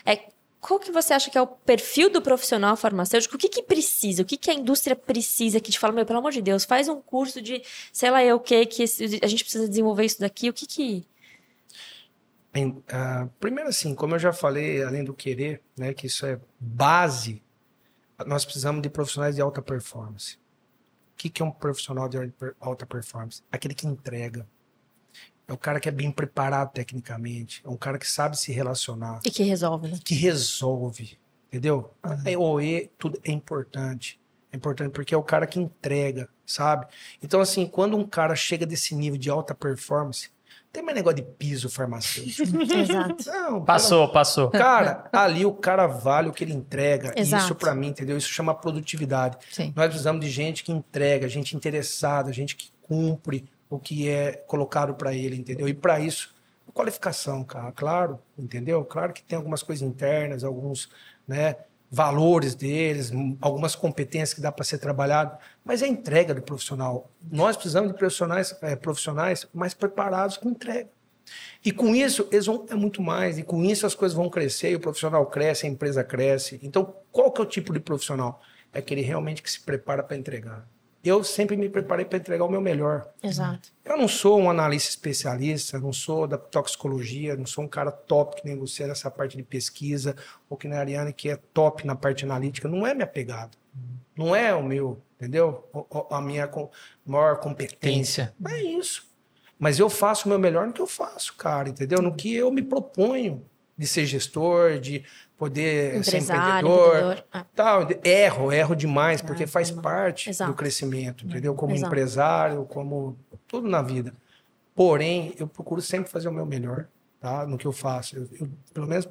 é qual que você acha que é o perfil do profissional farmacêutico? O que que precisa? O que que a indústria precisa que te fala, meu, pelo amor de Deus, faz um curso de, sei lá, eu o que, que a gente precisa desenvolver isso daqui. O que que... Ah, primeiro, assim, como eu já falei, além do querer, né, que isso é base, nós precisamos de profissionais de alta performance. O que, que é um profissional de alta performance? Aquele que entrega. É o cara que é bem preparado tecnicamente. É um cara que sabe se relacionar. E que resolve, né? que resolve, entendeu? A OE, tudo é importante. É importante porque é o cara que entrega, sabe? Então, assim, quando um cara chega desse nível de alta performance, tem mais negócio de piso farmacêutico. Exato. Não, Passou, passou. Cara, ali o cara vale o que ele entrega. Exato. Isso pra mim, entendeu? Isso chama produtividade. Sim. Nós precisamos de gente que entrega, gente interessada, gente que cumpre o que é colocado pra ele, entendeu? E pra isso, qualificação, cara, claro, entendeu? Claro que tem algumas coisas internas, alguns, né, valores deles, algumas competências que dá para ser trabalhado, mas é a entrega do profissional. Nós precisamos de profissionais, eh, profissionais mais preparados com entrega. E com isso, eles vão é muito mais. E com isso as coisas vão crescer, e o profissional cresce, a empresa cresce. Então, qual que é o tipo de profissional? É aquele realmente que se prepara para entregar. Eu sempre me preparei para entregar o meu melhor. Exato. Eu não sou um analista especialista, não sou da toxicologia, não sou um cara top que nem você nessa parte de pesquisa, ou que nem a Ariane que é top na parte analítica. Não é minha pegada. Não é o meu, entendeu? A minha maior competência. É isso. Mas eu faço o meu melhor no que eu faço, cara, entendeu? No que eu me proponho de ser gestor, de poder ser empreendedor. vendedor. Ah. Tal, erro, erro demais, porque Ah, faz normal. parte Exato. do crescimento, entendeu? Como Exato. empresário, como tudo na vida. Porém, eu procuro sempre fazer o meu melhor, tá? No que eu faço. Eu, eu- pelo menos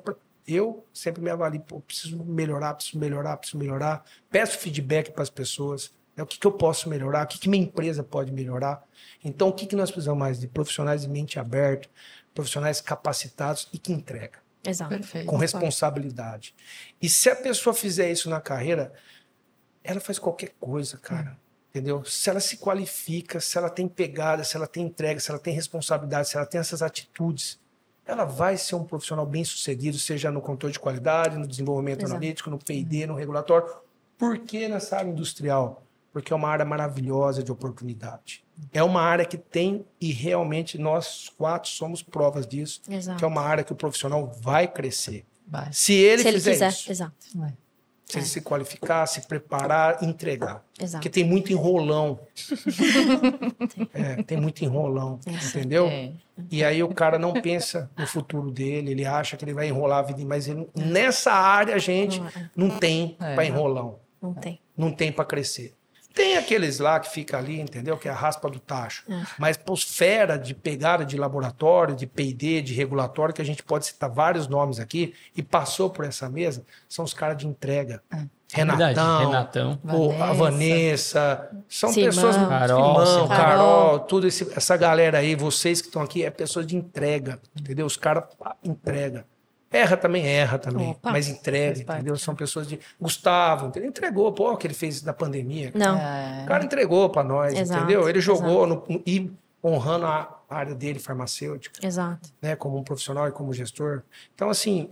eu sempre me avalio, pô, preciso melhorar, preciso melhorar, preciso melhorar. Peço feedback para as pessoas. Né? O que, que eu posso melhorar? O que, que minha empresa pode melhorar? Então, o que, que nós precisamos mais? De profissionais de mente aberta, profissionais capacitados e que entregam Exato. Perfeito. com responsabilidade. E se a pessoa fizer isso na carreira, ela faz qualquer coisa, cara. Entendeu? Se ela se qualifica, se ela tem pegada, se ela tem entrega, se ela tem responsabilidade, se ela tem essas atitudes, ela vai ser um profissional bem sucedido, seja no controle de qualidade, no desenvolvimento Exato. analítico, no P&D, no regulatório. Por que nessa área industrial? Porque é uma área maravilhosa de oportunidade. É uma área que tem, e realmente nós quatro somos provas disso, Exato. que é uma área que o profissional vai crescer. Vai. Se ele Se ele fizer quiser, isso, exato. vai. se ele se qualificar, se preparar, entregar. Exato. Porque tem muito enrolão. É, tem muito enrolão, entendeu? É. E aí o cara não pensa no futuro dele, ele acha que ele vai enrolar a vida, mas ele- nessa área, gente, não tem É. para enrolão, Não tem. não tem para crescer. Tem aqueles lá que fica ali, entendeu? Que é a raspa do tacho. Mas pros fera de pegada de laboratório, de P&D, de regulatório, que a gente pode citar vários nomes aqui, e passou por essa mesa, são os caras de entrega. Verdade, Renatão, Renatão. o- a Vanessa, são Simão. pessoas. Carol, Simão, Carol. Carol, tudo esse- essa galera aí, vocês que estão aqui, é pessoas de entrega, entendeu? Os caras entrega. Erra também, erra também, Opa. mas entrega, entendeu? São pessoas de. Gustavo, entendeu? entregou, pô, o que ele fez da pandemia. Não. É. O cara entregou para nós, Exato, entendeu? Ele jogou no- no- e honrando a área dele, farmacêutica, Exato. né? Como um profissional e como gestor. Então, assim,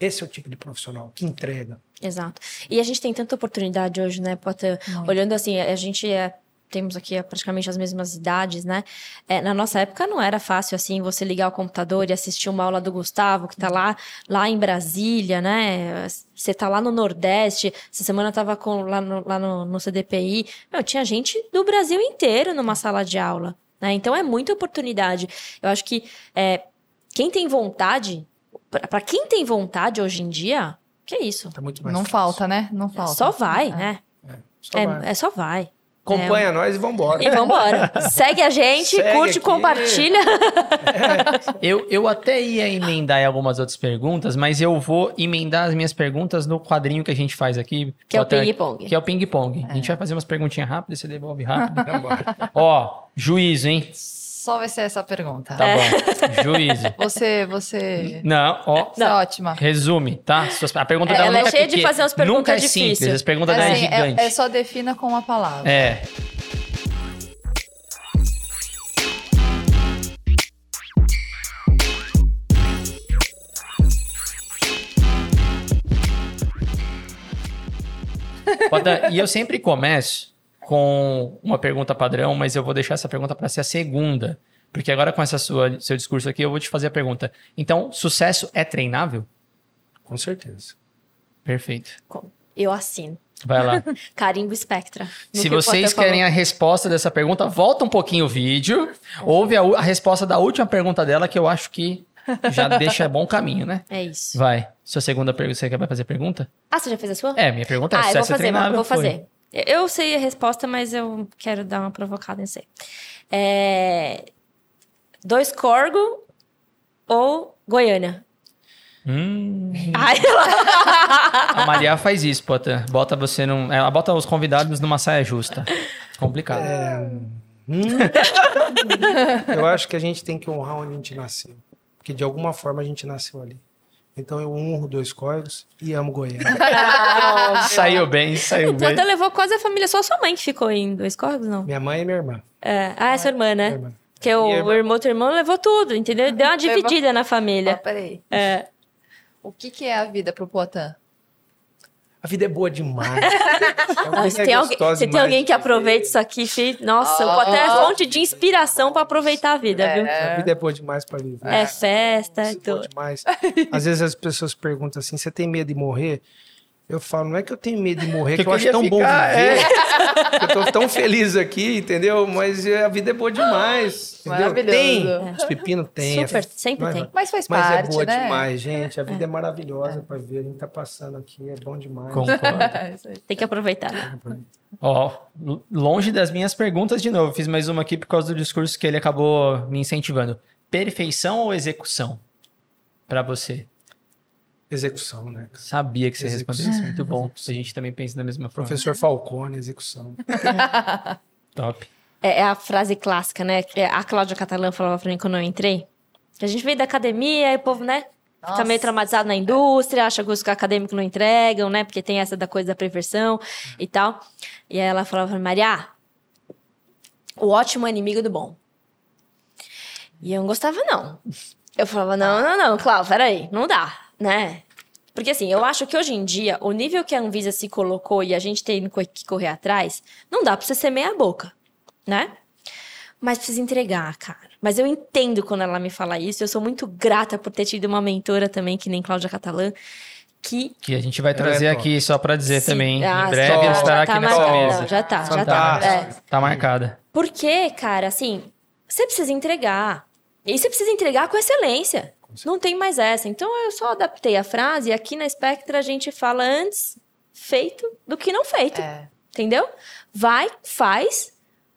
esse é o tipo de profissional que entrega. Exato. E a gente tem tanta oportunidade hoje, né, Potter? Olhando assim, a gente é, temos aqui é, praticamente as mesmas idades, né? É, na nossa época não era fácil assim você ligar o computador e assistir uma aula do Gustavo, que tá lá, lá em Brasília, né? Você tá lá no Nordeste. Essa semana eu tava com, lá, no, lá no, no CDPI. Meu, tinha gente do Brasil inteiro numa sala de aula. Né? Então é muita oportunidade. Eu acho que é, quem tem vontade, para quem tem vontade hoje em dia, que é isso? Tá muito mais Não fácil. falta, né? Não falta. Só vai, É. né? Só É, vai. é só vai. Acompanha nós e vambora. E vambora. Segue a gente, Segue curte, aqui. compartilha. Eu, eu até ia emendar em algumas outras perguntas, mas eu vou emendar as minhas perguntas no quadrinho que a gente faz aqui. Que é o ping-pong. Que é o ping-pong. A gente vai fazer umas perguntinhas rápidas, você devolve rápido. Vambora. Ó, juízo, hein? Só vai ser essa a pergunta. Tá É. bom. Juízo. Você, você... Não, ó. Você é ótima. Resume, tá? A pergunta É, dela ela é nunca cheia de fazer umas perguntas Nunca é difíceis. simples, as perguntas dela é Assim, gigante. é, é só defina com uma palavra. É. E eu sempre começo com uma pergunta padrão, mas eu vou deixar essa pergunta para ser a segunda. Porque agora com essa sua seu discurso aqui, eu vou te fazer a pergunta. Então, sucesso é treinável? Com certeza. Perfeito. Eu assino. Vai lá. Carimbo Spectra. Se vocês querem a resposta dessa pergunta, volta um pouquinho o vídeo. Ouve a, a resposta da última pergunta dela, que eu acho que já deixa bom caminho, né? falou. É isso. Vai. Sua segunda pergunta, você quer vai fazer pergunta? Ah, você já fez a sua? É, minha pergunta é ah, eu vou sucesso é fazer, treinável? vou Foi. Eu sei a resposta, mas eu quero dar uma provocada em você. É... Dois Corgo ou Goiânia? Hum, Ai, a Maria faz isso, Potter. Bota você num. Ela bota os convidados numa saia justa. Complicado. Hum. eu acho que a gente tem que honrar onde a gente nasceu. Porque de alguma forma a gente nasceu ali. Então eu honro dois córregos e amo Goiânia. Saiu bem, saiu o bem. Potter levou quase a família. Só sua mãe que ficou em Dois Corgos, não? minha mãe e minha irmã. É. Ah, é sua irmã, né? Minha irmã. Porque o, E a o irmão, teu irmão levou tudo, entendeu? Deu uma Levou- dividida na Ah, família. peraí. É. O que, que é a vida pro Poitin? A vida é boa demais. Se é tem, alguém, se tem alguém que aproveita isso aqui, fi, nossa, o Oh. Potter é fonte de inspiração pra aproveitar a vida, viu? A vida é boa demais pra viver. É festa, é é tudo. demais. Às vezes as pessoas perguntam assim: você tem medo de morrer? Eu falo, não é que eu tenho medo de morrer, que, Que eu acho tão bom ficar, viver. que eu tô tão feliz aqui, entendeu? Mas é, a vida é boa demais. Entendeu? Maravilhoso. Tem. Os pepinos tem. Super, sempre Mas- tem. Mas faz Mas parte, é boa né? demais, gente. A vida é, maravilhosa pra ver. A gente tá passando aqui, é bom demais. É. Tem que aproveitar. Ó, l- longe das minhas perguntas de novo. Fiz mais uma aqui por causa do discurso que ele acabou me incentivando. Perfeição ou execução? Pra você. Execução, né? Sabia que você Execução. respondeu isso. Muito bom. A gente também pensa da mesma forma. Professor Falcone, execução. Top. É, é a frase clássica, né? que A Cláudia Catalã falava pra mim quando eu entrei. Que a gente veio da academia e o povo, né? Fica Nossa. meio traumatizado na indústria, acha que os acadêmicos não entregam, né? Porque tem essa da coisa da perversão e tal. E aí ela falava pra mim, Maria, o ótimo é inimigo do bom. E eu não gostava, não. Eu falava, não, não, não, Cláudio, peraí, não dá, né? Porque assim, eu acho que hoje em dia, o nível que a Anvisa se colocou e a gente tem que correr atrás, não dá pra você ser meia boca, né? Mas precisa entregar, cara. Mas eu entendo quando ela me fala isso. Eu sou muito grata por ter tido uma mentora também, que nem Cláudia Catalã, que Que a gente vai trazer É, aqui só pra dizer Sim. também. Ah, em breve ela estará tá aqui nessa marcado. mesa. Não, já tá, já tá. Fantástico. É. Tá marcada. Porque, cara, assim, você precisa entregar. E você precisa entregar com excelência. Não tem mais essa. Então eu só adaptei a frase e aqui na Spectra a gente fala antes feito do que não feito. É. Entendeu? Vai, faz,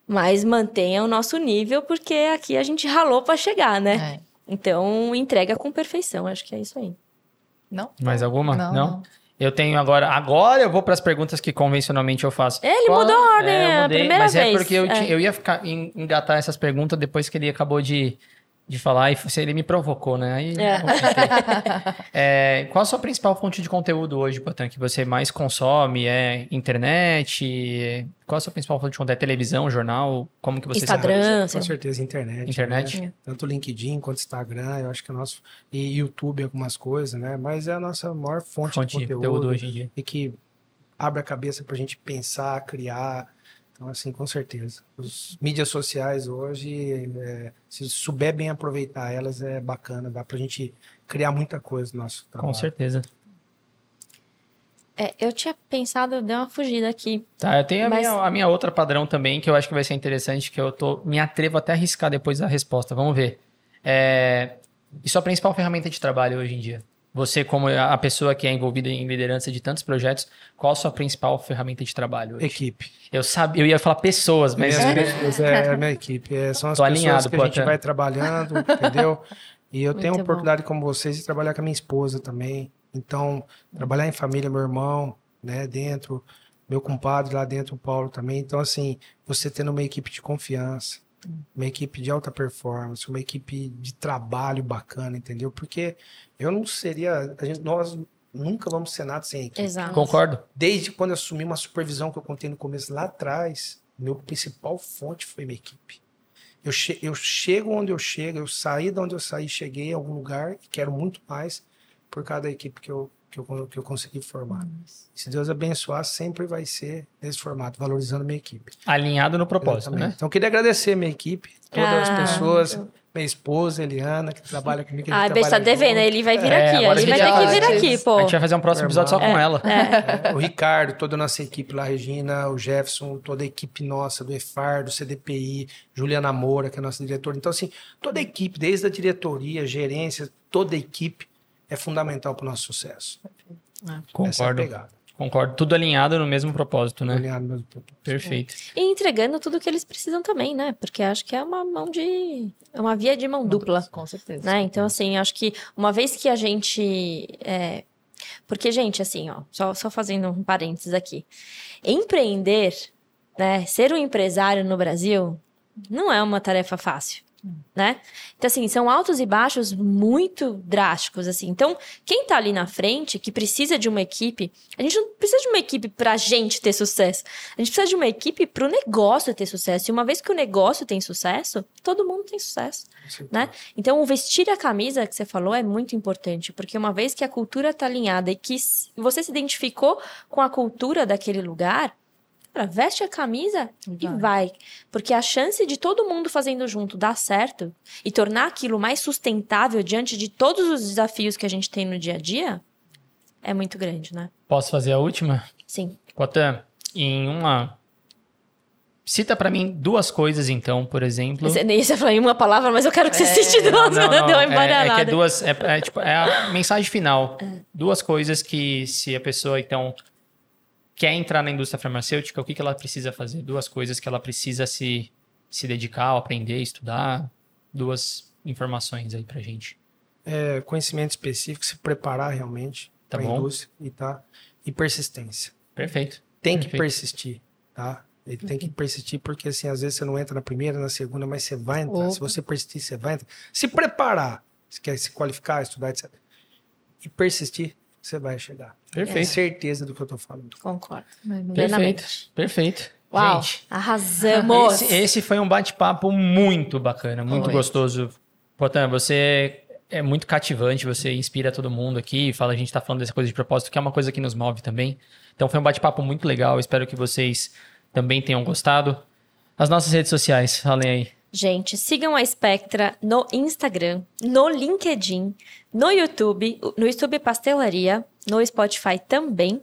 mas mantenha o nosso nível, porque aqui a gente ralou pra chegar, né? É. Então entrega com perfeição. Acho que é isso aí. Não? Mais alguma? Não, Não? não. Eu tenho agora. Agora eu vou para as perguntas que convencionalmente eu faço. Ele Qual- mudou a ordem, eu é a mudei, primeira mas vez. é porque eu, É. eu ia ficar en- engatar essas perguntas depois que ele acabou de, de falar e f- ele me provocou, né? Aí É. É, qual a sua principal fonte de conteúdo hoje, Potan, que você mais consome? É internet? Qual a sua principal fonte de conteúdo? É televisão, jornal? Como que você Instagram. Com sim. certeza, internet. Internet? né? Tanto LinkedIn quanto Instagram, eu acho que é o nosso. E YouTube, algumas coisas, né? Mas é a nossa maior fonte, Fonte de de conteúdo. conteúdo hoje em dia. E que abre a cabeça pra gente pensar, criar. Então, assim, com certeza. Os mídias sociais hoje, é, se souber bem aproveitar elas, é bacana. Dá pra gente criar muita coisa no nosso trabalho. Com certeza. É, eu tinha pensado, eu dei uma fugida aqui. Tá, eu tenho a, Mas- minha, a minha outra padrão também, que eu acho que vai ser interessante, que eu tô, me atrevo até a arriscar depois da resposta. Vamos ver. É, e sua principal ferramenta de trabalho hoje em dia? Você, como a pessoa que é envolvida em liderança de tantos projetos, qual a sua principal ferramenta de trabalho hoje? Equipe. Eu sabia, eu ia falar pessoas, mas Minhas pessoas, é a minha equipe. É, são as Tô pessoas alinhado, que a gente vai trabalhando, entendeu? E eu tenho a Muito bom. oportunidade, como vocês, de trabalhar com a minha esposa também. Então, trabalhar em família, meu irmão, né, dentro, meu compadre lá dentro, o Paulo também. Então, assim, você tendo uma equipe de confiança, uma equipe de alta performance, uma equipe de trabalho bacana, entendeu? Porque eu não seria, a gente, nós nunca vamos ser nada sem equipe. Exato. concordo. Desde quando eu assumi uma supervisão que eu contei no começo lá atrás, meu principal fonte foi minha equipe. Eu, che eu chego onde eu chego, eu saí de onde eu saí, cheguei a algum lugar e quero muito mais por cada equipe que eu, que eu, que eu consegui formar. Se Deus abençoar, sempre vai ser nesse formato, valorizando minha equipe. Alinhado no propósito, Exatamente. né? Então, eu queria agradecer a minha equipe, todas Ah, as pessoas, minha esposa, Eliana, que trabalha comigo. Ah, beijo, tá devendo. Ele vai vir É, aqui, Ele vai ter que vir aqui, pô. A gente vai fazer um próximo episódio só com ela. É, o Ricardo, toda a nossa equipe lá, a Regina, o Jefferson, toda a equipe nossa, do EFAR, do CDPI, Juliana Moura, que é a nossa diretora. Então, assim, toda a equipe, desde a diretoria, gerência, toda a equipe é fundamental para o nosso sucesso. Essa é a Concordo. pegada. Concordo. Tudo alinhado no mesmo propósito, né? Alinhado mesmo. Perfeito. E entregando tudo que eles precisam também, né? Porque acho que é uma mão de. É uma via de mão dupla. Com certeza. Né? Então, assim, acho que uma vez que a gente. é, Porque, gente, assim, ó, só, só fazendo um parênteses aqui. Empreender, né? Ser um empresário no Brasil não é uma tarefa fácil. Né? Então, assim, são altos e baixos muito drásticos, assim. Então, quem tá ali na frente, que precisa de uma equipe, a gente não precisa de uma equipe pra gente ter sucesso. A gente precisa de uma equipe pro negócio ter sucesso. E uma vez que o negócio tem sucesso, todo mundo tem sucesso né? Então, o vestir a camisa que você falou é muito importante, porque uma vez que a cultura está alinhada e que você se identificou com a cultura daquele lugar, cara, veste a camisa e Vai. vai. Porque a chance de todo mundo fazendo junto dar certo e tornar aquilo mais sustentável diante de todos os desafios que a gente tem no dia a dia é muito grande, né? Posso fazer a última? Sim. Potan, em uma. Cita pra mim duas coisas, então, por exemplo. Você nem ia falar em uma palavra, mas eu quero que você cite Não, duas, não, deu não. uma É, é que é duas. É, é, tipo, é a mensagem final. É. Duas coisas que, se a pessoa, então, quer entrar na indústria farmacêutica, o que, que ela precisa fazer? Duas coisas que ela precisa se, se dedicar, aprender, estudar. Duas informações aí pra gente. É, conhecimento específico, se preparar realmente Tá para a bom. indústria e, tá, e persistência. Perfeito. Tem que Perfeito. persistir, tá? Ele tem que persistir porque, assim, às vezes você não entra na primeira, na segunda, mas você vai entrar. Opa. Se você persistir, você vai entrar. Se preparar, se quer se qualificar, estudar, etc. E persistir, você vai chegar. Tenho Perfeito. certeza do que eu tô falando. Concordo. Perfeito. Perfeito. Uau, Gente, arrasamos. Esse, esse foi um bate-papo muito bacana, muito Foi. gostoso. Potan, você é muito cativante, você inspira todo mundo aqui, fala, a gente tá falando dessa coisa de propósito, que é uma coisa que nos move também. Então foi um bate-papo muito legal, espero que vocês também tenham gostado. As nossas redes sociais, falem aí. Gente, sigam a Spectra no Instagram, no LinkedIn, no YouTube, no YouTube Pastelaria, no Spotify também.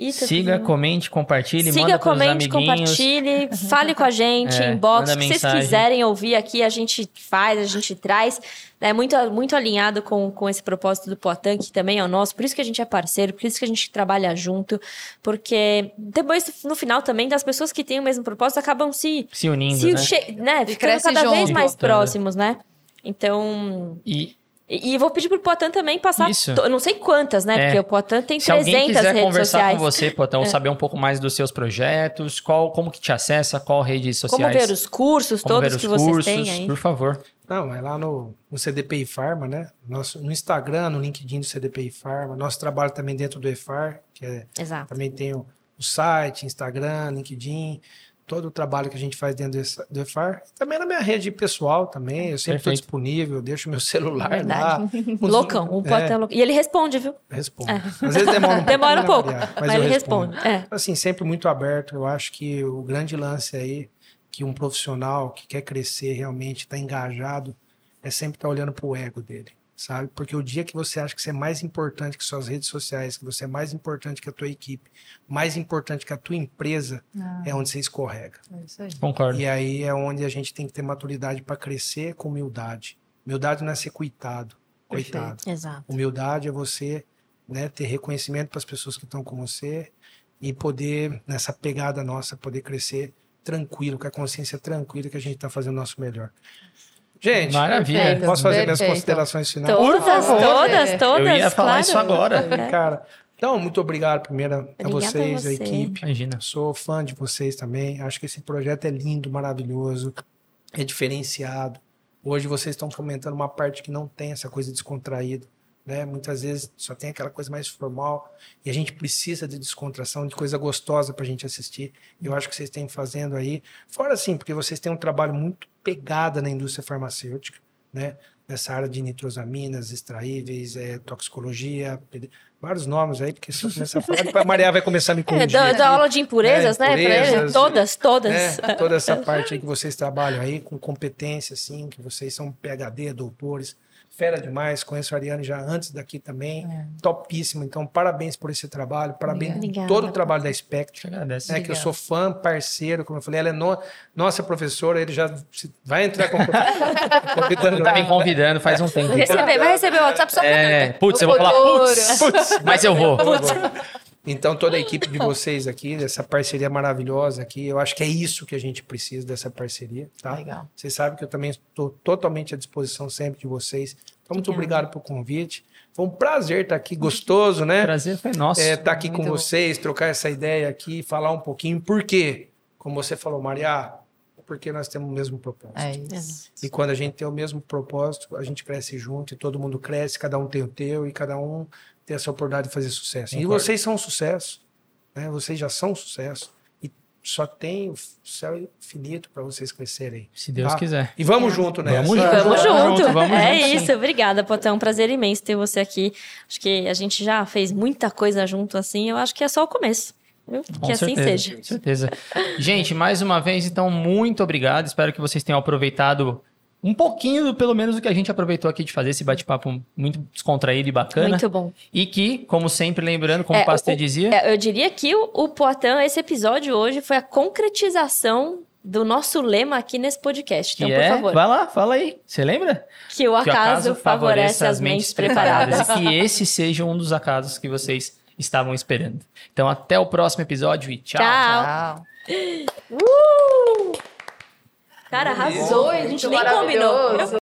Tá Siga, comente, compartilhe, Siga, manda comente, amiguinhos. compartilhe, fale com a gente, É, inbox, o que vocês quiserem ouvir aqui, a gente faz, a gente traz. É muito, muito alinhado com, com esse propósito do Poitin, que também é o nosso, por isso que a gente é parceiro, por isso que a gente trabalha junto, porque depois, no final também, das pessoas que têm o mesmo propósito acabam se, Se unindo, se né? né, ficando cada junto. vez mais próximos, né? Então, E e, e vou pedir pro Poitin também passar, Isso. to- eu não sei quantas, né? É. Porque o Poitin tem se alguém 300 quiser redes conversar sociais. É. com você, Potão, saber um pouco mais dos seus projetos, qual, como que te acessa, qual redes Como sociais. ver os cursos como todos os que vocês cursos, têm aí. por favor. Não, é lá no, no CDPI Pharma, né? Nosso, no Instagram, no LinkedIn do CDPI Pharma. Nosso trabalho também dentro do EFAR, que é, Exato. também tem o, o site, Instagram, LinkedIn, todo o trabalho que a gente faz dentro do EFAR. Também na minha rede pessoal também, eu sempre estou disponível, deixo meu celular Verdade. lá. Loucão, o Poitin é É, louco. E ele responde, viu? responde. Às vezes demora um pouco. Demora um pouco, mas, eu ele respondo. responde. É. assim, sempre muito aberto. Eu acho que o grande lance aí, que um profissional que quer crescer realmente, está engajado, é sempre estar olhando para o ego dele, sabe? Porque o dia que você acha que você é mais importante que suas redes sociais, que você é mais importante que a tua equipe, mais importante que a tua empresa, é onde você escorrega. É isso aí. Concordo. E aí é onde a gente tem que ter maturidade para crescer com humildade. Humildade não é ser coitado, coitado. Exato. Humildade é você né, ter reconhecimento para as pessoas que estão com você e poder, nessa pegada nossa, poder crescer tranquilo, com a consciência tranquila que a gente está fazendo o nosso melhor. Gente, Maravilha. Perfeito. posso fazer minhas Perfeito. considerações finais? Todas, favor. todas, todas. Eu ia falar claro. isso agora. É. Cara, então, muito obrigado primeiro a vocês, a a você. equipe. Imagina. Sou fã de vocês também. Acho que esse projeto é lindo, maravilhoso, é diferenciado. Hoje vocês estão fomentando uma parte que não tem essa coisa descontraída. Né? Muitas vezes só tem aquela coisa mais formal e a gente precisa de descontração, de coisa gostosa para a gente assistir. E Eu acho que vocês têm fazendo aí. Fora assim, porque vocês têm um trabalho muito pegada na indústria farmacêutica, né? nessa área de nitrosaminas, extraíveis, é, toxicologia, vários nomes aí, porque se eu começar a falar, a Maria vai começar a me É, corrigir. da, aqui. da aula de impurezas, É, né? impurezas. Todas, todas. É, toda essa parte aí que vocês trabalham aí, com competência, assim, que vocês são PHD, doutores, fera demais, conheço a Ariane já antes daqui também, topíssimo, então parabéns por esse trabalho, parabéns por Obrigada. todo o trabalho da Spectre, agradeço. né, que eu sou fã, parceiro, como eu falei, ela é no- nossa professora, ele já vai entrar com convidando Tá me convidando faz um tempo. Vai receber, vai receber o WhatsApp só É, putz, eu vou falar, putz, putz, mas eu vou. Então, toda a equipe de vocês aqui, dessa parceria maravilhosa aqui, eu acho que é isso que a gente precisa dessa parceria, tá? Legal. Vocês sabem que eu também estou totalmente à disposição sempre de vocês. Então, muito obrigado pelo convite. Foi um prazer estar aqui, gostoso, né? Prazer foi nosso. É, estar aqui com Muito bom. vocês, trocar essa ideia aqui, falar um pouquinho. Por quê? Como você falou, Maria, porque nós temos o mesmo propósito. É isso. E quando a gente tem o mesmo propósito, a gente cresce junto e todo mundo cresce, cada um tem o teu e cada um tem essa oportunidade de fazer sucesso. E Concordo. vocês são um sucesso, né? Vocês já são um sucesso e só tem o céu infinito para vocês crescerem. Se Deus tá? quiser. E vamos junto nessa. Vamos junto. Vamos junto. junto, vamos é junto, sim. isso, obrigada, Potão. É um prazer imenso ter você aqui. Acho que a gente já fez muita coisa junto assim. Eu acho que é só o começo. Viu? Com que assim certeza, seja. Com certeza. Gente, mais uma vez, então, muito obrigado. Espero que vocês tenham aproveitado um pouquinho, pelo menos, do que a gente aproveitou aqui de fazer esse bate-papo muito descontraído e bacana. Muito bom. E que, como sempre, lembrando, como É, o Pasteur o- dizia, É, eu diria que o, o Poitin, esse episódio hoje, foi a concretização do nosso lema aqui nesse podcast. que Então, por é. favor, Vai lá, fala aí. Você lembra? que o acaso, favorece as mentes preparadas. e que esse seja um dos acasos que vocês estavam esperando. Então, até o próximo episódio e tchau. Tchau. Tchau. Cara, arrasou. A gente nem combinou.